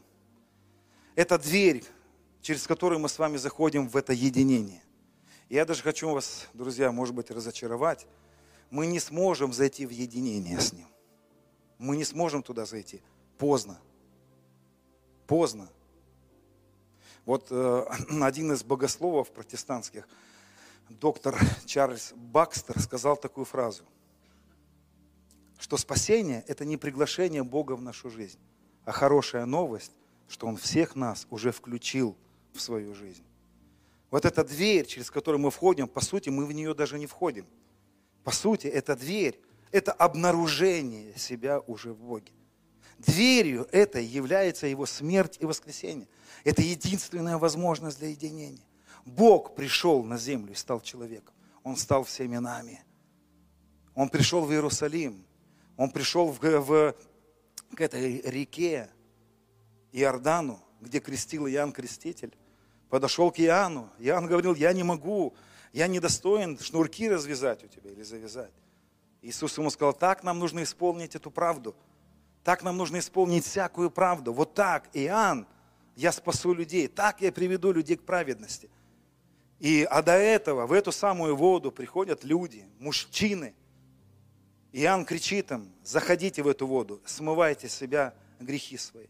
Это дверь, через которую мы с вами заходим в это единение. Я даже хочу вас, друзья, может быть, разочаровать. Мы не сможем зайти в единение с Ним. Мы не сможем туда зайти. Поздно. Поздно. Вот э, один из богословов протестантских, доктор Чарльз Бакстер, сказал такую фразу что спасение – это не приглашение Бога в нашу жизнь, а хорошая новость, что Он всех нас уже включил в свою жизнь. Вот эта дверь, через которую мы входим, по сути, мы в нее даже не входим. По сути, эта дверь – это обнаружение себя уже в Боге. Дверью этой является Его смерть и воскресение. Это единственная возможность для единения. Бог пришел на землю и стал человеком. Он стал всеми нами. Он пришел в Иерусалим. Он пришел в, в, к этой реке Иордану, где крестил Иоанн Креститель. Подошел к Иоанну. Иоанн говорил, я не могу, я не достоин шнурки развязать у тебя или завязать. Иисус ему сказал, так нам нужно исполнить эту правду. Так нам нужно исполнить всякую правду. Вот так, Иоанн, я спасу людей. Так я приведу людей к праведности. И, а до этого в эту самую воду приходят люди, мужчины – Иоанн кричит им, заходите в эту воду, смывайте себя грехи свои,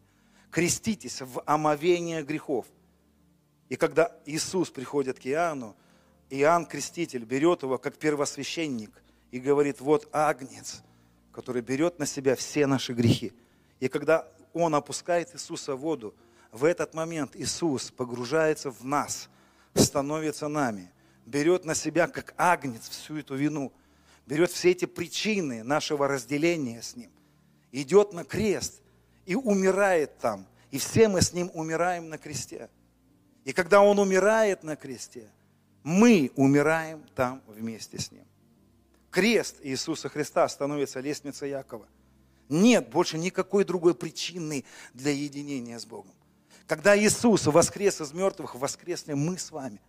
креститесь в омовение грехов. И когда Иисус приходит к Иоанну, Иоанн Креститель берет его как первосвященник и говорит, вот агнец, который берет на себя все наши грехи. И когда он опускает Иисуса в воду, в этот момент Иисус погружается в нас, становится нами, берет на себя как агнец всю эту вину – берет все эти причины нашего разделения с Ним, идет на крест и умирает там. И все мы с Ним умираем на кресте. И когда Он умирает на кресте, мы умираем там вместе с Ним. Крест Иисуса Христа становится лестницей Якова. Нет больше никакой другой причины для единения с Богом. Когда Иисус воскрес из мертвых, воскресли мы с вами.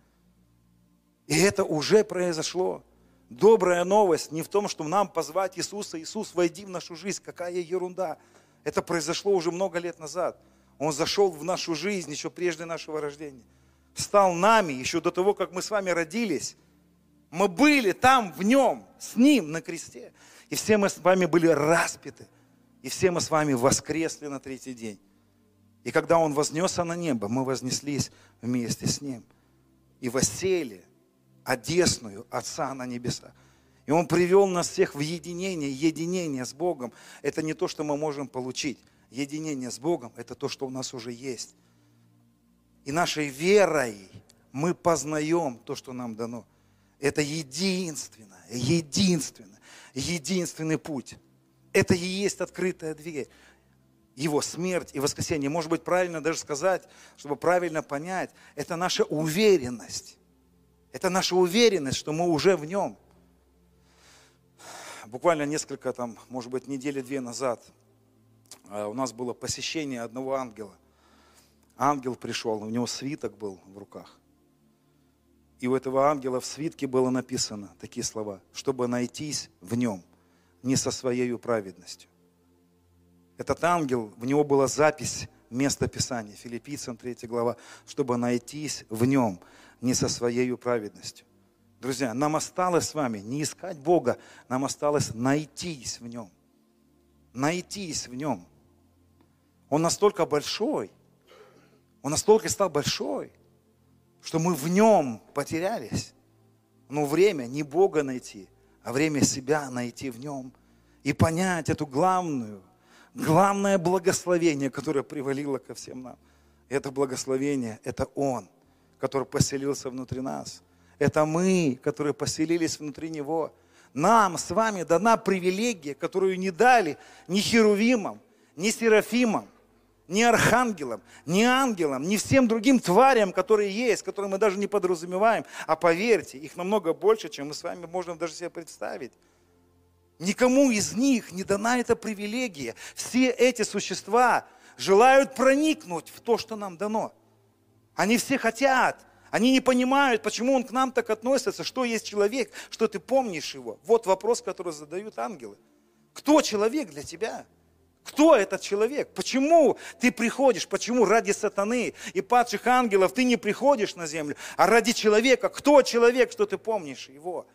И это уже произошло. Добрая новость не в том, что нам позвать Иисуса, Иисус, войди в нашу жизнь. Какая ерунда. Это произошло уже много лет назад. Он зашел в нашу жизнь еще прежде нашего рождения. Стал нами еще до того, как мы с вами родились. Мы были там, в нем, с ним на кресте. И все мы с вами были распяты. И все мы с вами воскресли на третий день. И когда Он вознесся на небо, мы вознеслись вместе с Ним. И воссели одесную Отца на небеса. И Он привел нас всех в единение. Единение с Богом – это не то, что мы можем получить. Единение с Богом – это то, что у нас уже есть. И нашей верой мы познаем то, что нам дано. Это единственное, единственное, единственный путь. Это и есть открытая дверь. Его смерть и воскресение. Может быть, правильно даже сказать, чтобы правильно понять, это наша уверенность. Это наша уверенность, что мы уже в нем. Буквально несколько, там, может быть, недели-две назад а, у нас было посещение одного ангела. Ангел пришел, у него свиток был в руках. И у этого ангела в свитке было написано такие слова, чтобы найтись в нем, не со своей праведностью. Этот ангел, в него была запись места Писания, Филиппийцам 3 глава, чтобы найтись в нем, не со своей праведностью. Друзья, нам осталось с вами не искать Бога, нам осталось найтись в нем. Найтись в нем. Он настолько большой, он настолько стал большой, что мы в нем потерялись. Но время не Бога найти, а время себя найти в нем и понять эту главную – главное благословение, которое привалило ко всем нам. Это благословение, это Он, который поселился внутри нас. Это мы, которые поселились внутри Него. Нам с вами дана привилегия, которую не дали ни Херувимам, ни Серафимам, ни архангелам, ни ангелам, ни всем другим тварям, которые есть, которые мы даже не подразумеваем. А поверьте, их намного больше, чем мы с вами можем даже себе представить. Никому из них не дана эта привилегия. Все эти существа желают проникнуть в то, что нам дано. Они все хотят. Они не понимают, почему он к нам так относится, что есть человек, что ты помнишь его. Вот вопрос, который задают ангелы. Кто человек для тебя? Кто этот человек? Почему ты приходишь? Почему ради сатаны и падших ангелов ты не приходишь на землю, а ради человека? Кто человек, что ты помнишь его?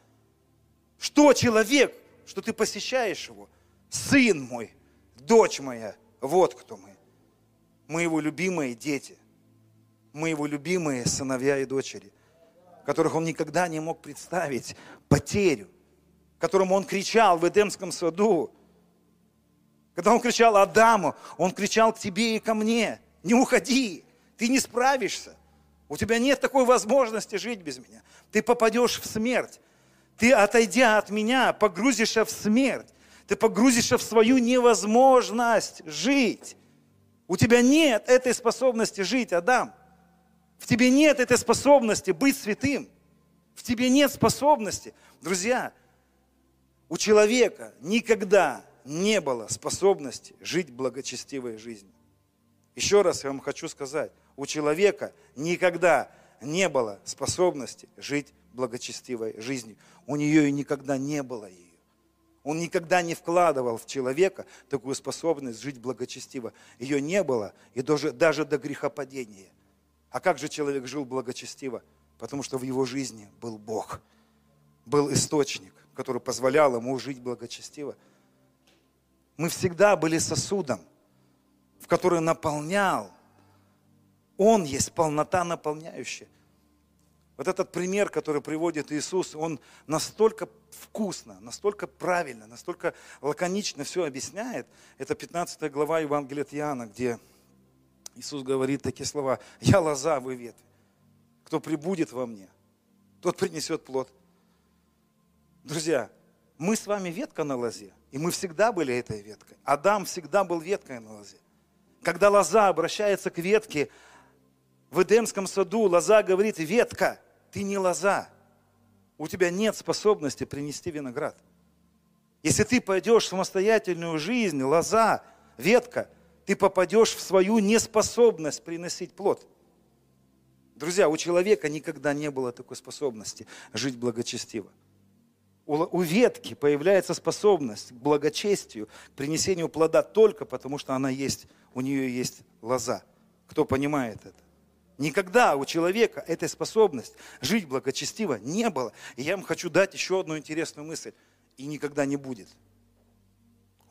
Что человек, что ты посещаешь его. Сын мой, дочь моя, вот кто мы. Мы его любимые дети. Мы его любимые сыновья и дочери, которых он никогда не мог представить потерю, которому он кричал в Эдемском саду. Когда он кричал Адаму, он кричал к тебе и ко мне, не уходи, ты не справишься. У тебя нет такой возможности жить без меня. Ты попадешь в смерть. Ты, отойдя от меня, погрузишься в смерть. Ты погрузишься в свою невозможность жить. У тебя нет этой способности жить, Адам. В тебе нет этой способности быть святым. В тебе нет способности. Друзья, у человека никогда не было способности жить благочестивой жизнью. Еще раз я вам хочу сказать, у человека никогда не было способности жить благочестивой жизнью. У нее и никогда не было ее. Он никогда не вкладывал в человека такую способность жить благочестиво. Ее не было, и даже, даже до грехопадения. А как же человек жил благочестиво? Потому что в его жизни был Бог, был источник, который позволял ему жить благочестиво. Мы всегда были сосудом, в который наполнял. Он есть полнота наполняющая. Вот этот пример, который приводит Иисус, он настолько вкусно, настолько правильно, настолько лаконично все объясняет. Это 15 глава Евангелия от Иоанна, где Иисус говорит такие слова. «Я лоза, вы ветви. Кто прибудет во мне, тот принесет плод». Друзья, мы с вами ветка на лозе, и мы всегда были этой веткой. Адам всегда был веткой на лозе. Когда лоза обращается к ветке, в Эдемском саду лоза говорит, ветка – ты не лоза. У тебя нет способности принести виноград. Если ты пойдешь в самостоятельную жизнь, лоза, ветка, ты попадешь в свою неспособность приносить плод. Друзья, у человека никогда не было такой способности жить благочестиво. У ветки появляется способность к благочестию, к принесению плода только потому, что она есть, у нее есть лоза. Кто понимает это? Никогда у человека этой способности жить благочестиво не было. И я вам хочу дать еще одну интересную мысль. И никогда не будет.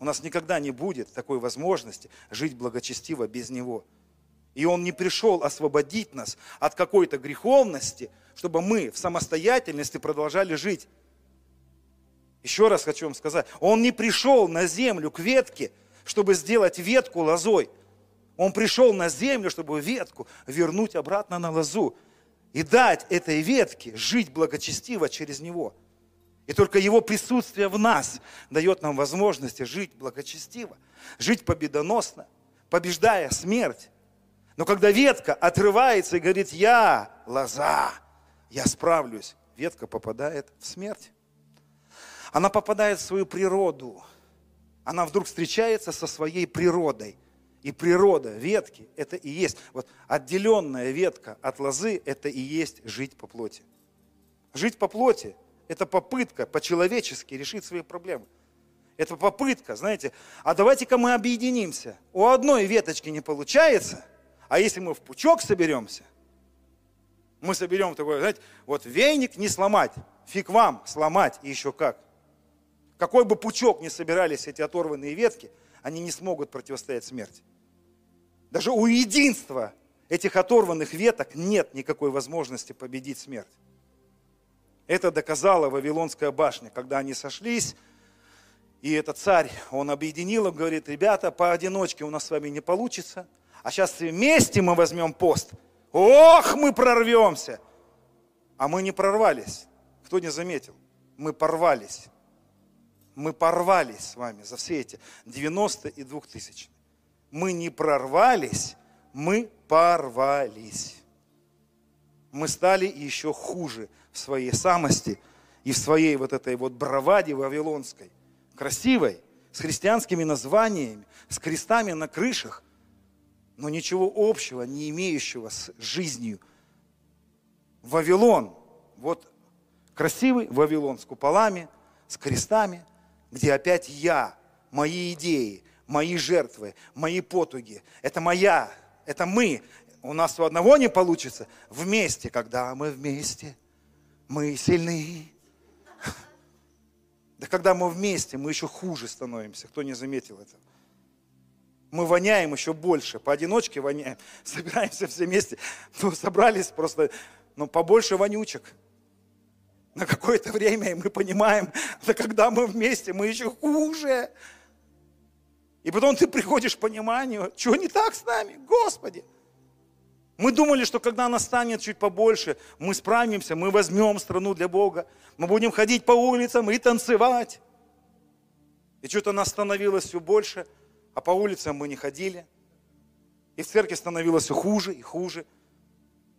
У нас никогда не будет такой возможности жить благочестиво без Него. И Он не пришел освободить нас от какой-то греховности, чтобы мы в самостоятельности продолжали жить. Еще раз хочу вам сказать, Он не пришел на землю к ветке, чтобы сделать ветку лозой. Он пришел на землю, чтобы ветку вернуть обратно на лозу и дать этой ветке жить благочестиво через него. И только его присутствие в нас дает нам возможность жить благочестиво, жить победоносно, побеждая смерть. Но когда ветка отрывается и говорит, я лоза, я справлюсь, ветка попадает в смерть. Она попадает в свою природу. Она вдруг встречается со своей природой – и природа ветки – это и есть, вот отделенная ветка от лозы – это и есть жить по плоти. Жить по плоти – это попытка по-человечески решить свои проблемы. Это попытка, знаете, а давайте-ка мы объединимся. У одной веточки не получается, а если мы в пучок соберемся, мы соберем такой, знаете, вот веник не сломать, фиг вам сломать и еще как. Какой бы пучок ни собирались эти оторванные ветки, они не смогут противостоять смерти. Даже у единства этих оторванных веток нет никакой возможности победить смерть. Это доказала Вавилонская башня, когда они сошлись, и этот царь, он объединил им, говорит, ребята, поодиночке у нас с вами не получится, а сейчас вместе мы возьмем пост. Ох, мы прорвемся! А мы не прорвались. Кто не заметил? Мы порвались. Мы порвались с вами за все эти 90 и 2000 мы не прорвались, мы порвались. Мы стали еще хуже своей самости и в своей вот этой вот браваде вавилонской, красивой, с христианскими названиями, с крестами на крышах, но ничего общего, не имеющего с жизнью. Вавилон, вот красивый Вавилон с куполами, с крестами, где опять я, мои идеи, мои жертвы, мои потуги. Это моя, это мы. У нас у одного не получится. Вместе, когда мы вместе, мы сильны. Да когда мы вместе, мы еще хуже становимся. Кто не заметил этого? Мы воняем еще больше. Поодиночке воняем. Собираемся все вместе. Ну, собрались просто, ну, побольше вонючек. На какое-то время, и мы понимаем, да когда мы вместе, мы еще хуже. И потом ты приходишь к пониманию, что не так с нами, Господи. Мы думали, что когда она станет чуть побольше, мы справимся, мы возьмем страну для Бога, мы будем ходить по улицам и танцевать. И что-то нас становилось все больше, а по улицам мы не ходили. И в церкви становилось все хуже и хуже.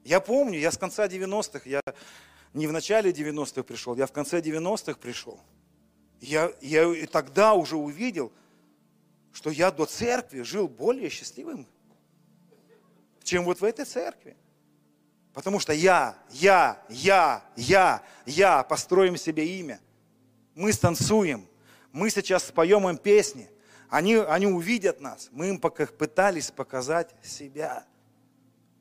Я помню, я с конца 90-х, я не в начале 90-х пришел, я в конце 90-х пришел. Я, я и тогда уже увидел, что я до церкви жил более счастливым, чем вот в этой церкви. Потому что я, я, я, я, я построим себе имя. Мы станцуем, мы сейчас споем им песни. Они, они увидят нас. Мы им пока пытались показать себя.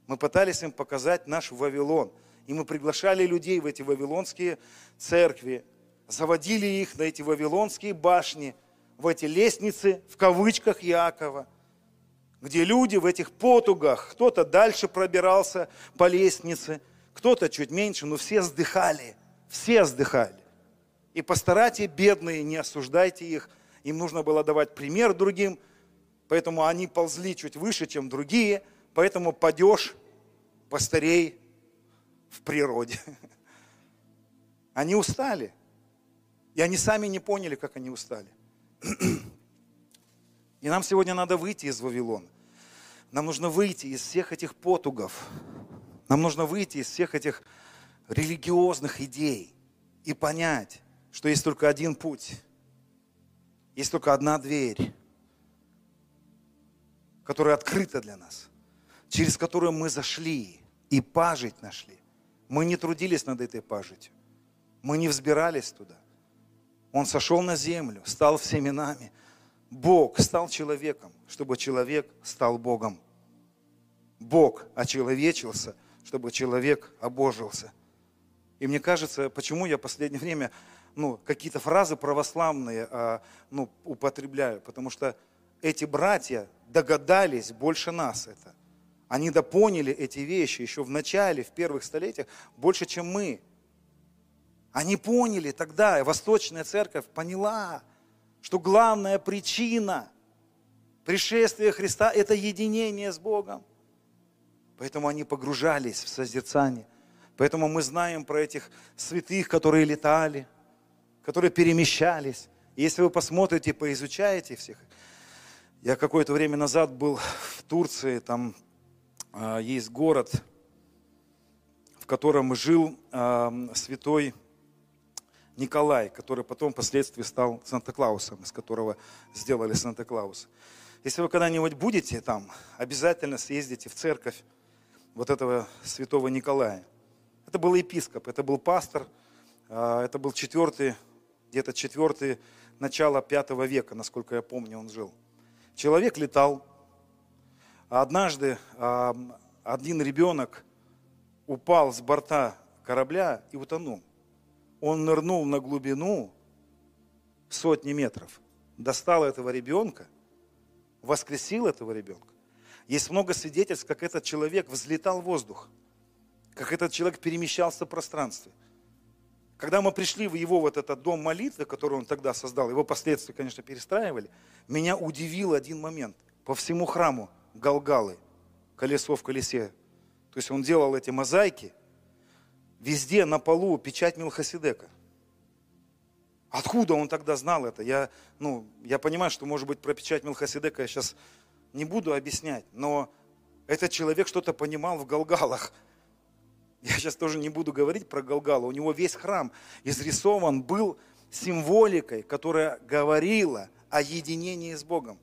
Мы пытались им показать наш Вавилон. И мы приглашали людей в эти вавилонские церкви, заводили их на эти вавилонские башни – в эти лестницы, в кавычках Якова, где люди в этих потугах, кто-то дальше пробирался по лестнице, кто-то чуть меньше, но все сдыхали, все сдыхали. И постарайте, бедные, не осуждайте их, им нужно было давать пример другим, поэтому они ползли чуть выше, чем другие, поэтому падеж постарей в природе. Они устали. И они сами не поняли, как они устали. И нам сегодня надо выйти из Вавилона. Нам нужно выйти из всех этих потугов. Нам нужно выйти из всех этих религиозных идей и понять, что есть только один путь, есть только одна дверь, которая открыта для нас, через которую мы зашли и пажить нашли. Мы не трудились над этой пажитью. Мы не взбирались туда. Он сошел на землю, стал всеми нами. Бог стал человеком, чтобы человек стал Богом. Бог очеловечился, чтобы человек обожился. И мне кажется, почему я в последнее время ну, какие-то фразы православные а, ну, употребляю, потому что эти братья догадались больше нас это. Они допоняли эти вещи еще в начале, в первых столетиях, больше, чем мы. Они поняли тогда, Восточная Церковь поняла, что главная причина пришествия Христа – это единение с Богом. Поэтому они погружались в созерцание. Поэтому мы знаем про этих святых, которые летали, которые перемещались. Если вы посмотрите, поизучаете всех. Я какое-то время назад был в Турции, там э, есть город, в котором жил святой Николай, который потом впоследствии стал Санта-Клаусом, из которого сделали Санта-Клауса. Если вы когда-нибудь будете там, обязательно съездите в церковь вот этого святого Николая. Это был епископ, это был пастор, а, это был четвертый, где-то четвертый, начало пятого века, насколько я помню, он жил. Человек летал. Однажды а, один ребенок упал с борта корабля и утонул он нырнул на глубину сотни метров, достал этого ребенка, воскресил этого ребенка. Есть много свидетельств, как этот человек взлетал в воздух, как этот человек перемещался в пространстве. Когда мы пришли в его вот этот дом молитвы, который он тогда создал, его последствия, конечно, перестраивали, меня удивил один момент. По всему храму Галгалы, колесо в колесе. То есть он делал эти мозаики – везде на полу печать Милхасидека. Откуда он тогда знал это? Я, ну, я понимаю, что, может быть, про печать Милхасидека я сейчас не буду объяснять, но этот человек что-то понимал в Галгалах. Я сейчас тоже не буду говорить про Галгала. У него весь храм изрисован был символикой, которая говорила о единении с Богом.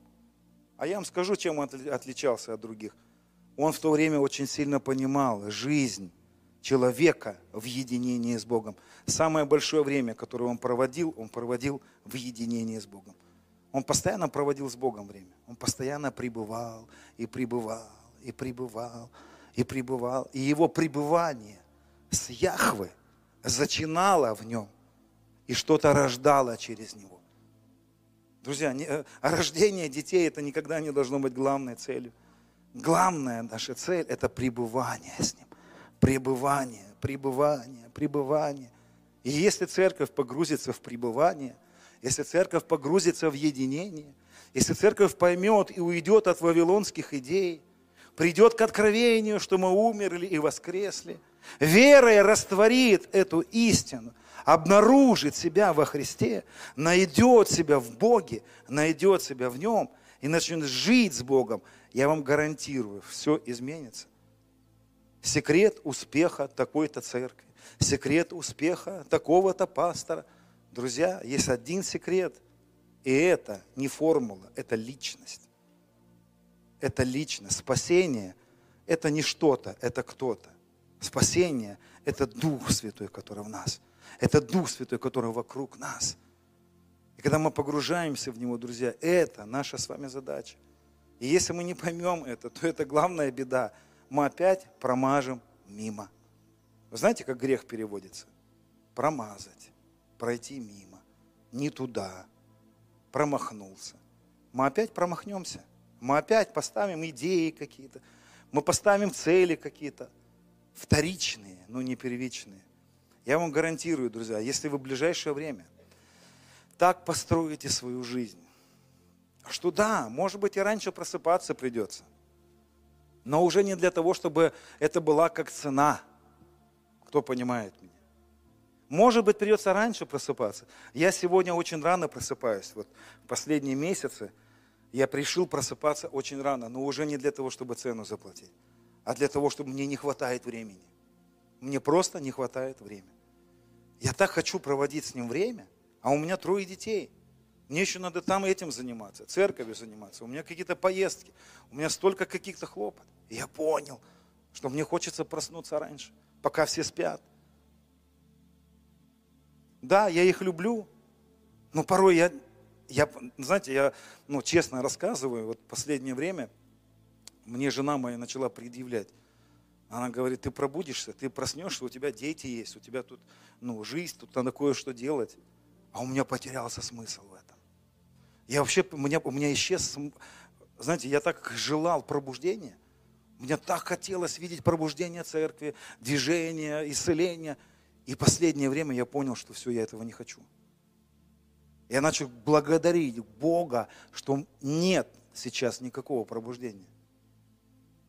А я вам скажу, чем он отличался от других. Он в то время очень сильно понимал жизнь человека в единении с Богом. Самое большое время, которое он проводил, он проводил в единении с Богом. Он постоянно проводил с Богом время. Он постоянно пребывал и пребывал, и пребывал, и пребывал. И его пребывание с Яхвы зачинало в нем и что-то рождало через него. Друзья, э, рождение детей это никогда не должно быть главной целью. Главная наша цель – это пребывание с Ним. Пребывание, пребывание, пребывание. И если церковь погрузится в пребывание, если церковь погрузится в единение, если церковь поймет и уйдет от вавилонских идей, придет к откровению, что мы умерли и воскресли, верой растворит эту истину, обнаружит себя во Христе, найдет себя в Боге, найдет себя в Нем и начнет жить с Богом, я вам гарантирую, все изменится. Секрет успеха такой-то церкви, секрет успеха такого-то пастора. Друзья, есть один секрет, и это не формула, это личность. Это личность. Спасение – это не что-то, это кто-то. Спасение – это Дух Святой, который в нас. Это Дух Святой, который вокруг нас. И когда мы погружаемся в Него, друзья, это наша с вами задача. И если мы не поймем это, то это главная беда – мы опять промажем мимо. Вы знаете, как грех переводится? Промазать, пройти мимо, не туда, промахнулся. Мы опять промахнемся. Мы опять поставим идеи какие-то, мы поставим цели какие-то, вторичные, но не первичные. Я вам гарантирую, друзья, если вы в ближайшее время так построите свою жизнь, что да, может быть и раньше просыпаться придется – но уже не для того, чтобы это была как цена. Кто понимает меня? Может быть, придется раньше просыпаться. Я сегодня очень рано просыпаюсь. Вот в последние месяцы я решил просыпаться очень рано, но уже не для того, чтобы цену заплатить, а для того, чтобы мне не хватает времени. Мне просто не хватает времени. Я так хочу проводить с ним время, а у меня трое детей – мне еще надо там этим заниматься, церковью заниматься. У меня какие-то поездки, у меня столько каких-то хлопот. И я понял, что мне хочется проснуться раньше, пока все спят. Да, я их люблю, но порой я, я знаете, я ну, честно рассказываю, вот последнее время мне жена моя начала предъявлять. Она говорит, ты пробудишься, ты проснешься, у тебя дети есть, у тебя тут ну, жизнь, тут надо кое-что делать. А у меня потерялся смысл в этом. Я вообще, у меня, у меня исчез, знаете, я так желал пробуждения. Мне так хотелось видеть пробуждение церкви, движение, исцеление. И последнее время я понял, что все, я этого не хочу. Я начал благодарить Бога, что нет сейчас никакого пробуждения.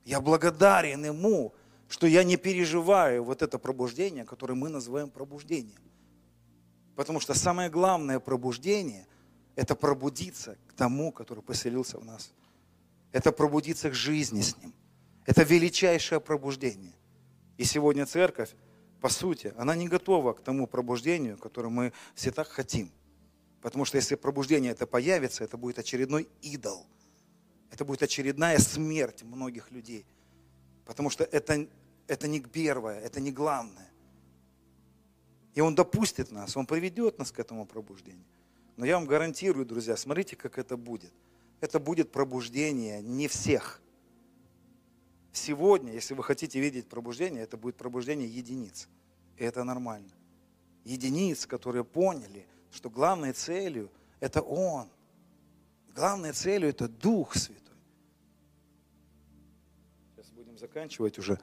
Я благодарен Ему, что я не переживаю вот это пробуждение, которое мы называем пробуждением. Потому что самое главное пробуждение – это пробудиться к тому, который поселился в нас. Это пробудиться к жизни с Ним. Это величайшее пробуждение. И сегодня церковь, по сути, она не готова к тому пробуждению, которое мы все так хотим. Потому что если пробуждение это появится, это будет очередной идол. Это будет очередная смерть многих людей. Потому что это это не первое, это не главное. И Он допустит нас, Он приведет нас к этому пробуждению. Но я вам гарантирую, друзья, смотрите, как это будет. Это будет пробуждение не всех. Сегодня, если вы хотите видеть пробуждение, это будет пробуждение единиц. И это нормально. Единиц, которые поняли, что главной целью это Он. Главной целью это Дух Святой. Сейчас будем заканчивать уже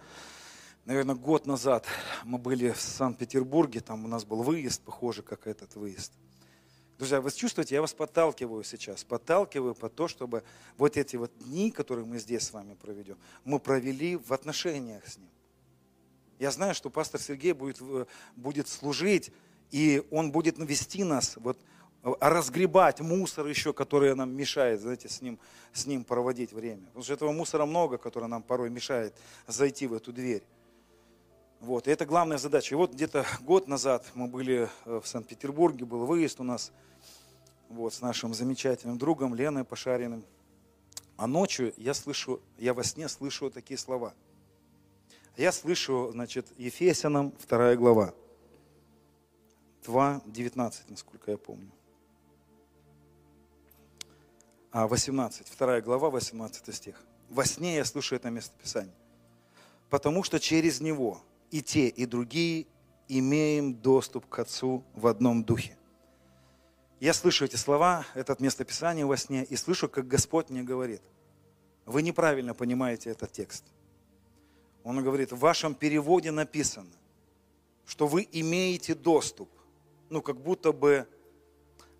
наверное, год назад мы были в Санкт-Петербурге, там у нас был выезд, похоже, как этот выезд. Друзья, вы чувствуете, я вас подталкиваю сейчас, подталкиваю по то, чтобы вот эти вот дни, которые мы здесь с вами проведем, мы провели в отношениях с Ним. Я знаю, что пастор Сергей будет, э, будет служить, и он будет навести нас, вот, э, разгребать мусор еще, который нам мешает, знаете, с ним, с ним проводить время. Потому что этого мусора много, который нам порой мешает зайти в эту дверь. Вот, и это главная задача. И вот где-то год назад мы были э, в Санкт-Петербурге, был выезд у нас вот, с нашим замечательным другом Леной Пошариным. А ночью я слышу, я во сне слышу такие слова. Я слышу, значит, Ефесянам 2 глава, 2.19, насколько я помню. А, 18, 2 глава, 18 стих. Во сне я слышу это местописание. Потому что через него, и те, и другие имеем доступ к Отцу в одном духе. Я слышу эти слова, это местописание во сне, и слышу, как Господь мне говорит, вы неправильно понимаете этот текст. Он говорит, в вашем переводе написано, что вы имеете доступ. Ну, как будто бы,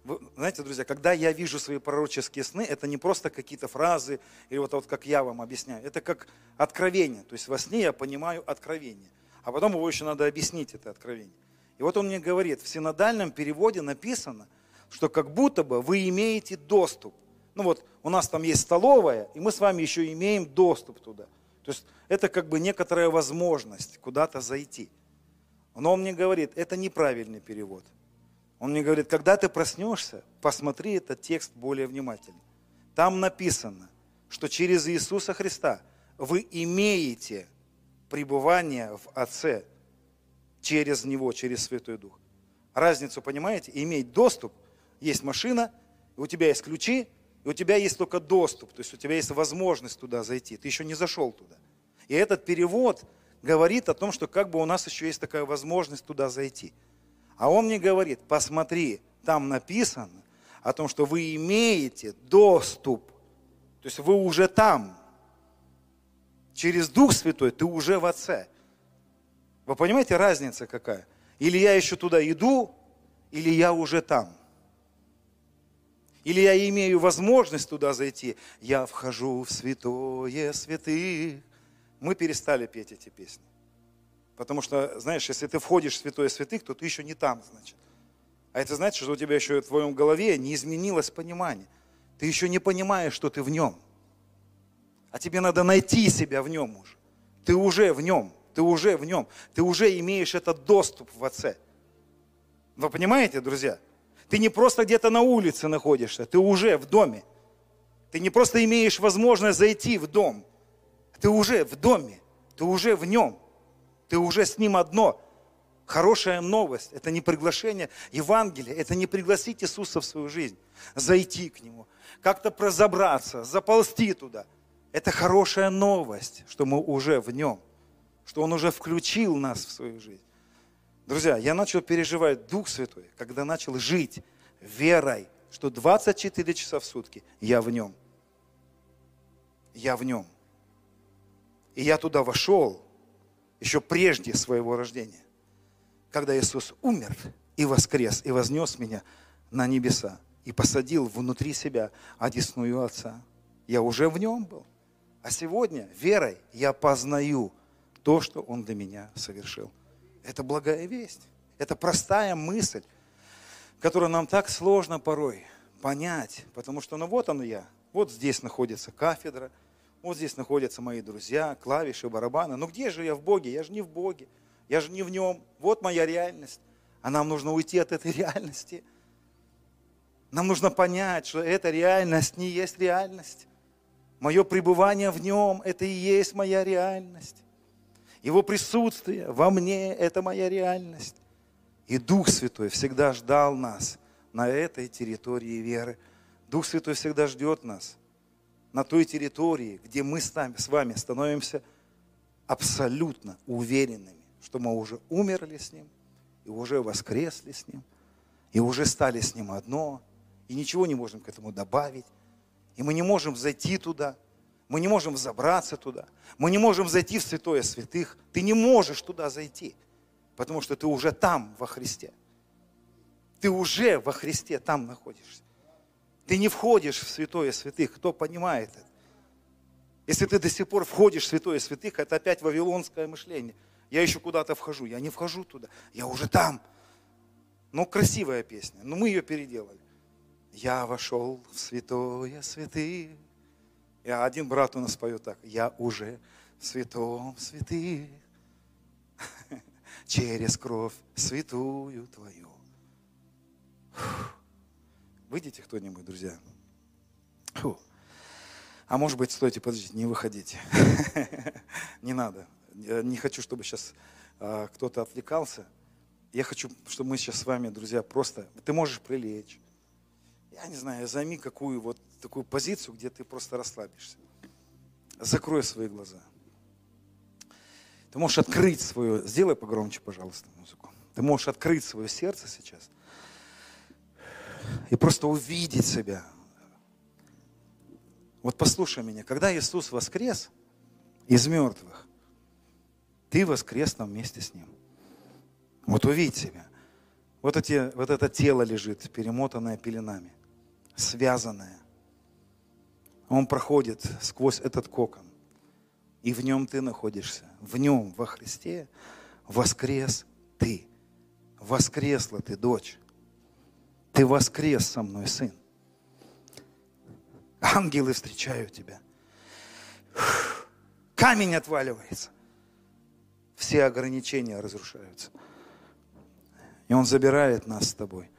вы, знаете, друзья, когда я вижу свои пророческие сны, это не просто какие-то фразы, или вот, вот как я вам объясняю, это как откровение. То есть во сне я понимаю откровение а потом его еще надо объяснить, это откровение. И вот он мне говорит, в синодальном переводе написано, что как будто бы вы имеете доступ. Ну вот, у нас там есть столовая, и мы с вами еще имеем доступ туда. То есть это как бы некоторая возможность куда-то зайти. Но он мне говорит, это неправильный перевод. Он мне говорит, когда ты проснешься, посмотри этот текст более внимательно. Там написано, что через Иисуса Христа вы имеете пребывание в Отце через Него, через Святой Дух. Разницу понимаете? Иметь доступ, есть машина, у тебя есть ключи, и у тебя есть только доступ, то есть у тебя есть возможность туда зайти, ты еще не зашел туда. И этот перевод говорит о том, что как бы у нас еще есть такая возможность туда зайти. А он мне говорит, посмотри, там написано о том, что вы имеете доступ, то есть вы уже там, через Дух Святой ты уже в Отце. Вы понимаете, разница какая? Или я еще туда иду, или я уже там. Или я имею возможность туда зайти. Я вхожу в святое святых. Мы перестали петь эти песни. Потому что, знаешь, если ты входишь в святое святых, то ты еще не там, значит. А это значит, что у тебя еще в твоем голове не изменилось понимание. Ты еще не понимаешь, что ты в нем а тебе надо найти себя в нем уже. Ты уже в нем, ты уже в нем, ты уже имеешь этот доступ в Отце. Вы понимаете, друзья? Ты не просто где-то на улице находишься, ты уже в доме. Ты не просто имеешь возможность зайти в дом, ты уже в доме. Ты уже в нем. Ты уже с ним одно. Хорошая новость – это не приглашение Евангелия, это не пригласить Иисуса в свою жизнь, зайти к Нему, как-то прозабраться, заползти туда. Это хорошая новость, что мы уже в Нем, что Он уже включил нас в свою жизнь. Друзья, я начал переживать Дух Святой, когда начал жить верой, что 24 часа в сутки я в Нем. Я в Нем. И я туда вошел еще прежде своего рождения когда Иисус умер и воскрес, и вознес меня на небеса, и посадил внутри себя одесную Отца. Я уже в нем был. А сегодня верой я познаю то, что Он для меня совершил. Это благая весть. Это простая мысль, которую нам так сложно порой понять. Потому что, ну вот он я. Вот здесь находится кафедра. Вот здесь находятся мои друзья, клавиши, барабаны. Ну где же я в Боге? Я же не в Боге. Я же не в нем. Вот моя реальность. А нам нужно уйти от этой реальности. Нам нужно понять, что эта реальность не есть реальность. Мое пребывание в нем – это и есть моя реальность. Его присутствие во мне – это моя реальность. И Дух Святой всегда ждал нас на этой территории веры. Дух Святой всегда ждет нас на той территории, где мы с вами становимся абсолютно уверенными что мы уже умерли с Ним, и уже воскресли с Ним, и уже стали с Ним одно, и ничего не можем к этому добавить, и мы не можем зайти туда, мы не можем забраться туда, мы не можем зайти в святое святых, ты не можешь туда зайти, потому что ты уже там во Христе. Ты уже во Христе там находишься. Ты не входишь в святое святых, кто понимает это? Если ты до сих пор входишь в святое святых, это опять вавилонское мышление – я еще куда-то вхожу. Я не вхожу туда, я уже там. Ну, красивая песня, но мы ее переделали. Я вошел в святое святых. И один брат у нас поет так. Я уже в святом святых. Через кровь святую твою. Выйдите кто-нибудь, друзья. Фу. А может быть, стойте, подождите, не выходите. Не надо не хочу, чтобы сейчас а, кто-то отвлекался. Я хочу, чтобы мы сейчас с вами, друзья, просто... Ты можешь прилечь. Я не знаю, займи какую вот такую позицию, где ты просто расслабишься. Закрой свои глаза. Ты можешь открыть свое... Сделай погромче, пожалуйста, музыку. Ты можешь открыть свое сердце сейчас и просто увидеть себя. Вот послушай меня, когда Иисус воскрес из мертвых, ты воскрес там вместе с Ним. Вот увидь себя. Вот, эти, вот это тело лежит, перемотанное пеленами, связанное. Он проходит сквозь этот кокон. И в нем ты находишься. В нем, во Христе, воскрес ты. Воскресла ты, дочь. Ты воскрес со мной, сын. Ангелы встречают тебя. Камень отваливается все ограничения разрушаются. И Он забирает нас с тобой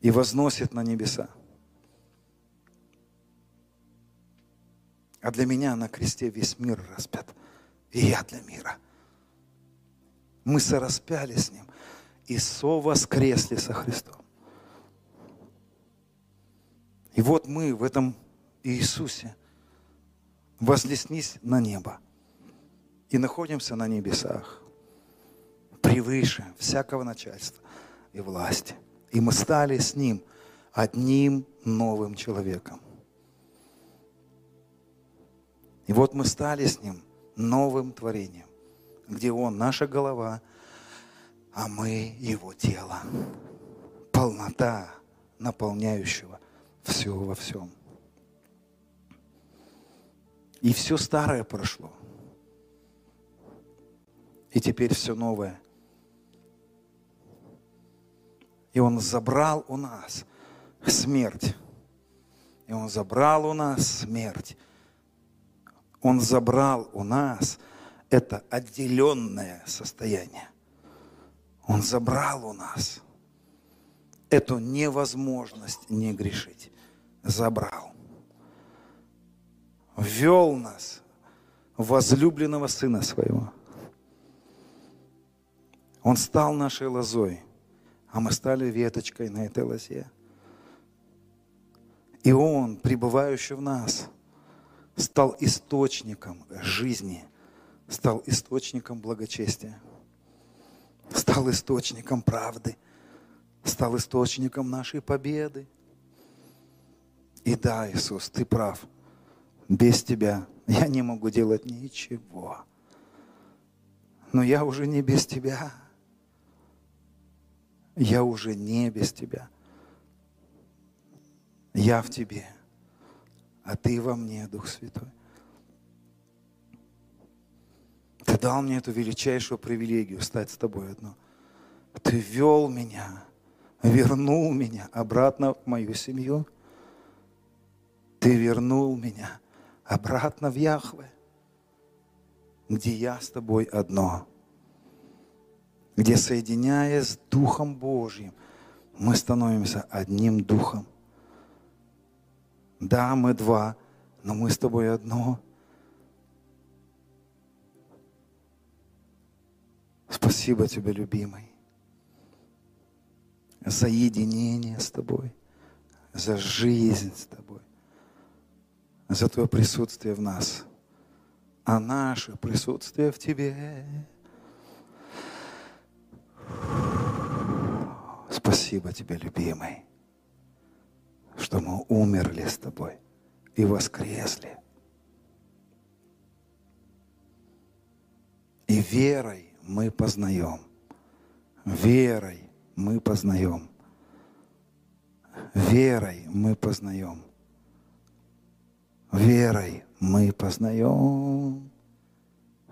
и возносит на небеса. А для меня на кресте весь мир распят. И я для мира. Мы сораспяли с Ним и совоскресли со Христом. И вот мы в этом Иисусе вознеслись на небо и находимся на небесах, превыше всякого начальства и власти. И мы стали с Ним одним новым человеком. И вот мы стали с Ним новым творением, где Он наша голова, а мы Его тело. Полнота наполняющего все во всем. И все старое прошло. И теперь все новое. И Он забрал у нас смерть. И Он забрал у нас смерть. Он забрал у нас это отделенное состояние. Он забрал у нас эту невозможность не грешить. Забрал. Ввел нас возлюбленного Сына Своего. Он стал нашей лозой, а мы стали веточкой на этой лозе. И Он, пребывающий в нас, стал источником жизни, стал источником благочестия, стал источником правды, стал источником нашей победы. И да, Иисус, Ты прав. Без Тебя я не могу делать ничего. Но я уже не без Тебя. Я уже не без Тебя. Я в Тебе, а Ты во мне, Дух Святой. Ты дал мне эту величайшую привилегию стать с Тобой одно. Ты вел меня, вернул меня обратно в мою семью. Ты вернул меня обратно в Яхве, где я с Тобой одно, где, соединяясь с Духом Божьим, мы становимся одним Духом – да, мы два, но мы с тобой одно. Спасибо тебе, любимый, за единение с тобой, за жизнь с тобой, за твое присутствие в нас, а наше присутствие в тебе. Спасибо тебе, любимый что мы умерли с тобой и воскресли. И верой мы познаем. Верой мы познаем. Верой мы познаем. Верой мы познаем,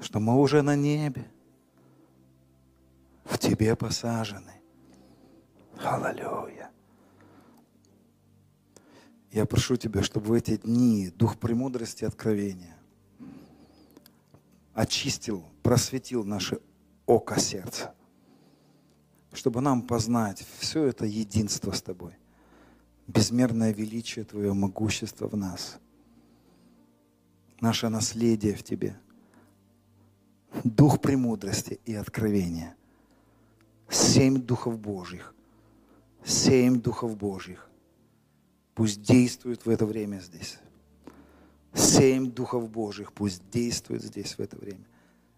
что мы уже на небе, в Тебе посажены. Аллилуйя. Я прошу Тебя, чтобы в эти дни дух премудрости и откровения очистил, просветил наше око сердца, чтобы нам познать все это единство с Тобой, безмерное величие Твое, могущество в нас, наше наследие в Тебе, дух премудрости и откровения, семь духов Божьих, семь духов Божьих, пусть действует в это время здесь. Семь духов Божьих пусть действуют здесь в это время.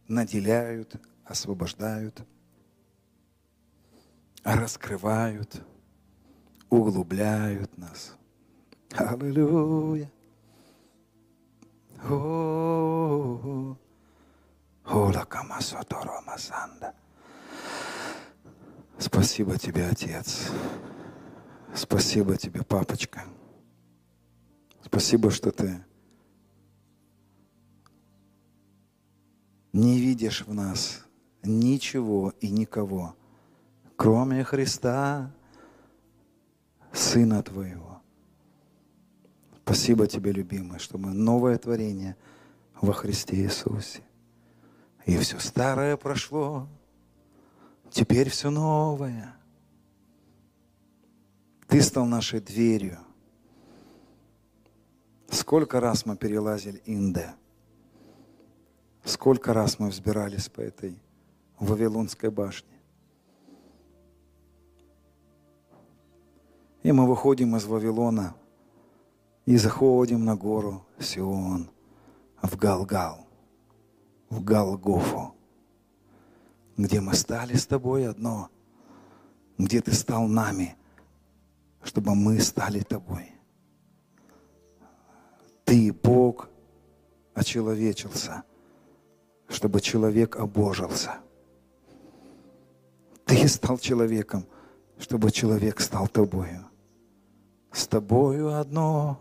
Наделяют, освобождают, раскрывают, углубляют нас. Аллилуйя. Спасибо тебе, Отец. Спасибо тебе, папочка. Спасибо, что ты не видишь в нас ничего и никого, кроме Христа, Сына Твоего. Спасибо Тебе, любимый, что мы новое творение во Христе Иисусе. И все старое прошло, теперь все новое – ты стал нашей дверью. Сколько раз мы перелазили Инде. Сколько раз мы взбирались по этой Вавилонской башне. И мы выходим из Вавилона и заходим на гору Сион, в Галгал, в Галгофу, где мы стали с тобой одно, где ты стал нами – чтобы мы стали тобой. Ты, Бог, очеловечился, чтобы человек обожился. Ты стал человеком, чтобы человек стал тобою. С тобою одно.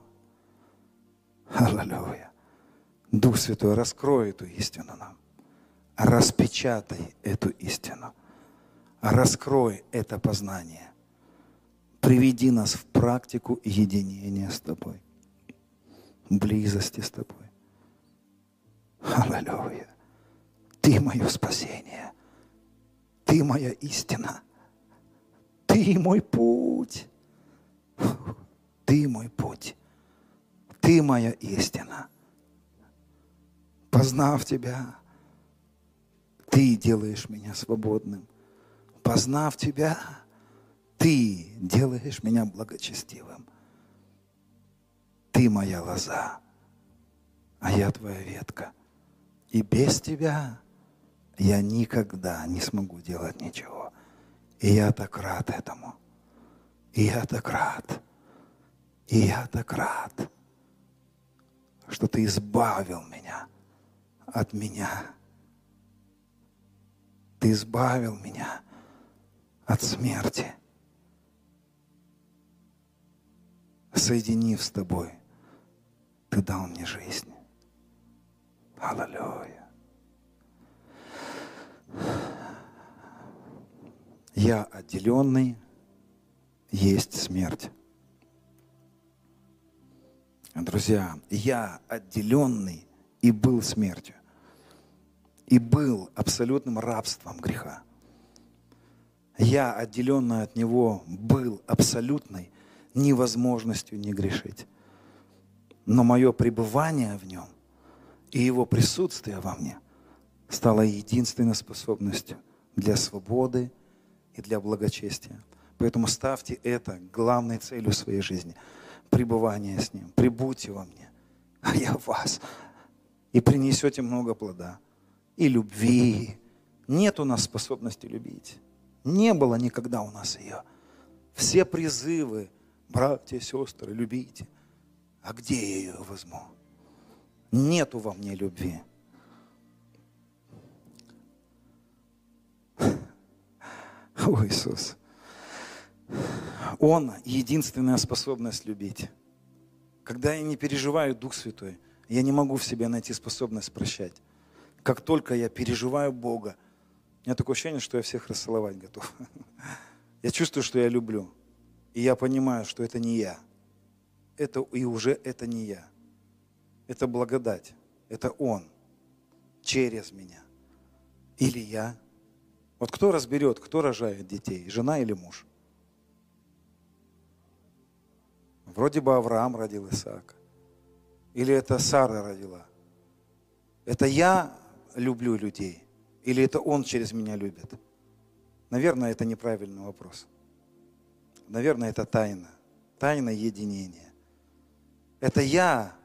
Аллилуйя. Дух Святой, раскрой эту истину нам. Распечатай эту истину. Раскрой это познание приведи нас в практику единения с Тобой, близости с Тобой. Аллилуйя. Ты мое спасение. Ты моя истина. Ты мой путь. Ты мой путь. Ты моя истина. Познав Тебя, Ты делаешь меня свободным. Познав Тебя, Ты делаешь меня благочестивым. Ты моя лоза, а я Твоя ветка. И без Тебя я никогда не смогу делать ничего. И я так рад этому. И я так рад. И я так рад, что Ты избавил меня от меня. Ты избавил меня от смерти, соединив с Тобой, Ты дал мне жизнь. Аллилуйя. Я отделенный, есть смерть. Друзья, я отделенный и был смертью. И был абсолютным рабством греха. Я, отделенный от него, был абсолютной невозможностью не грешить. Но мое пребывание в нем и его присутствие во мне стало единственной способностью для свободы и для благочестия. Поэтому ставьте это главной целью своей жизни. Пребывание с Ним. Прибудьте во мне, а я в вас. И принесете много плода. И любви. Нет у нас способности любить. Не было никогда у нас ее. Все призывы, братья, сестры, любите. А где я ее возьму? Нету во мне любви. О, Иисус. Он единственная способность любить. Когда я не переживаю Дух Святой, я не могу в себе найти способность прощать. Как только я переживаю Бога, у меня такое ощущение, что я всех расцеловать готов. Я чувствую, что я люблю. И я понимаю, что это не я. Это, и уже это не я. Это благодать. Это Он через меня. Или я. Вот кто разберет, кто рожает детей, жена или муж? Вроде бы Авраам родил Исаака. Или это Сара родила? Это я люблю людей? Или это он через меня любит? Наверное, это неправильный вопрос. Наверное, это тайна. Тайна единения. Это я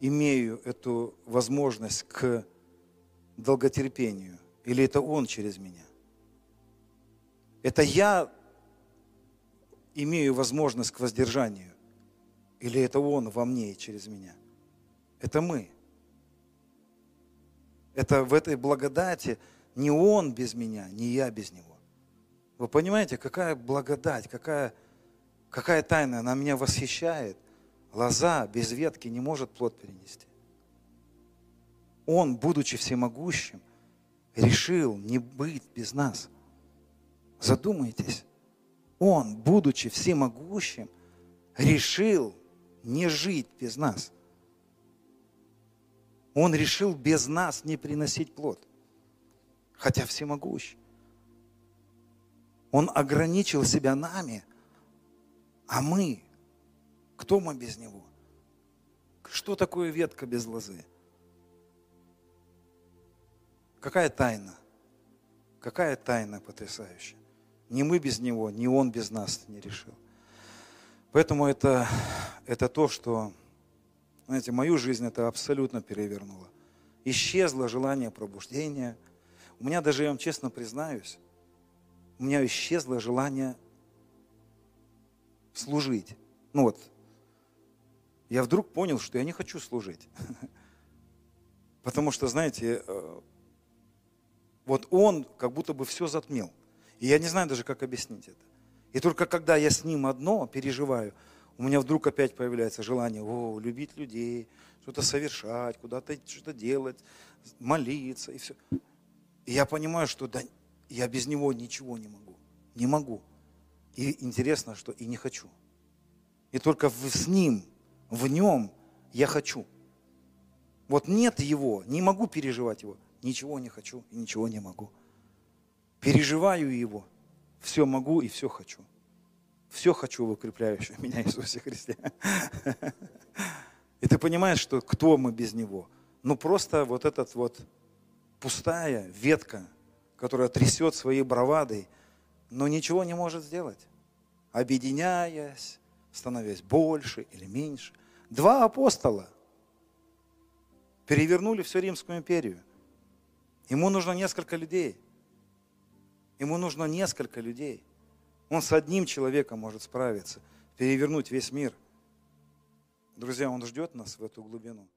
имею эту возможность к долготерпению. Или это он через меня? Это я имею возможность к воздержанию? Или это Он во мне и через меня? Это мы. Это в этой благодати не Он без меня, не я без Него. Вы понимаете, какая благодать, какая, какая тайна, она меня восхищает. Лоза без ветки не может плод перенести. Он, будучи всемогущим, решил не быть без нас. Задумайтесь. Он, будучи всемогущим, решил не жить без нас. Он решил без нас не приносить плод, хотя всемогущ. Он ограничил себя нами, а мы, кто мы без него? Что такое ветка без лозы? Какая тайна? Какая тайна потрясающая? Ни мы без Него, ни Он без нас не решил. Поэтому это, это то, что, знаете, мою жизнь это абсолютно перевернуло. Исчезло желание пробуждения. У меня даже, я вам честно признаюсь, у меня исчезло желание служить. Ну вот, я вдруг понял, что я не хочу служить. Потому что, знаете, э, вот он как будто бы все затмил. И я не знаю даже, как объяснить это. И только когда я с ним одно переживаю, у меня вдруг опять появляется желание о, любить людей, что-то совершать, куда-то что-то делать, молиться и все. И я понимаю, что да, я без него ничего не могу. Не могу. И интересно, что и не хочу. И только с ним, в нем я хочу. Вот нет его, не могу переживать его, ничего не хочу и ничего не могу переживаю Его, все могу и все хочу. Все хочу в укрепляющем меня Иисусе Христе. И ты понимаешь, что кто мы без Него? ну просто вот этот вот пустая ветка, которая трясет своей бравадой, но ничего не может сделать. Объединяясь, становясь больше или меньше. Два апостола перевернули всю Римскую империю. Ему нужно несколько людей. Ему нужно несколько людей. Он с одним человеком может справиться, перевернуть весь мир. Друзья, он ждет нас в эту глубину.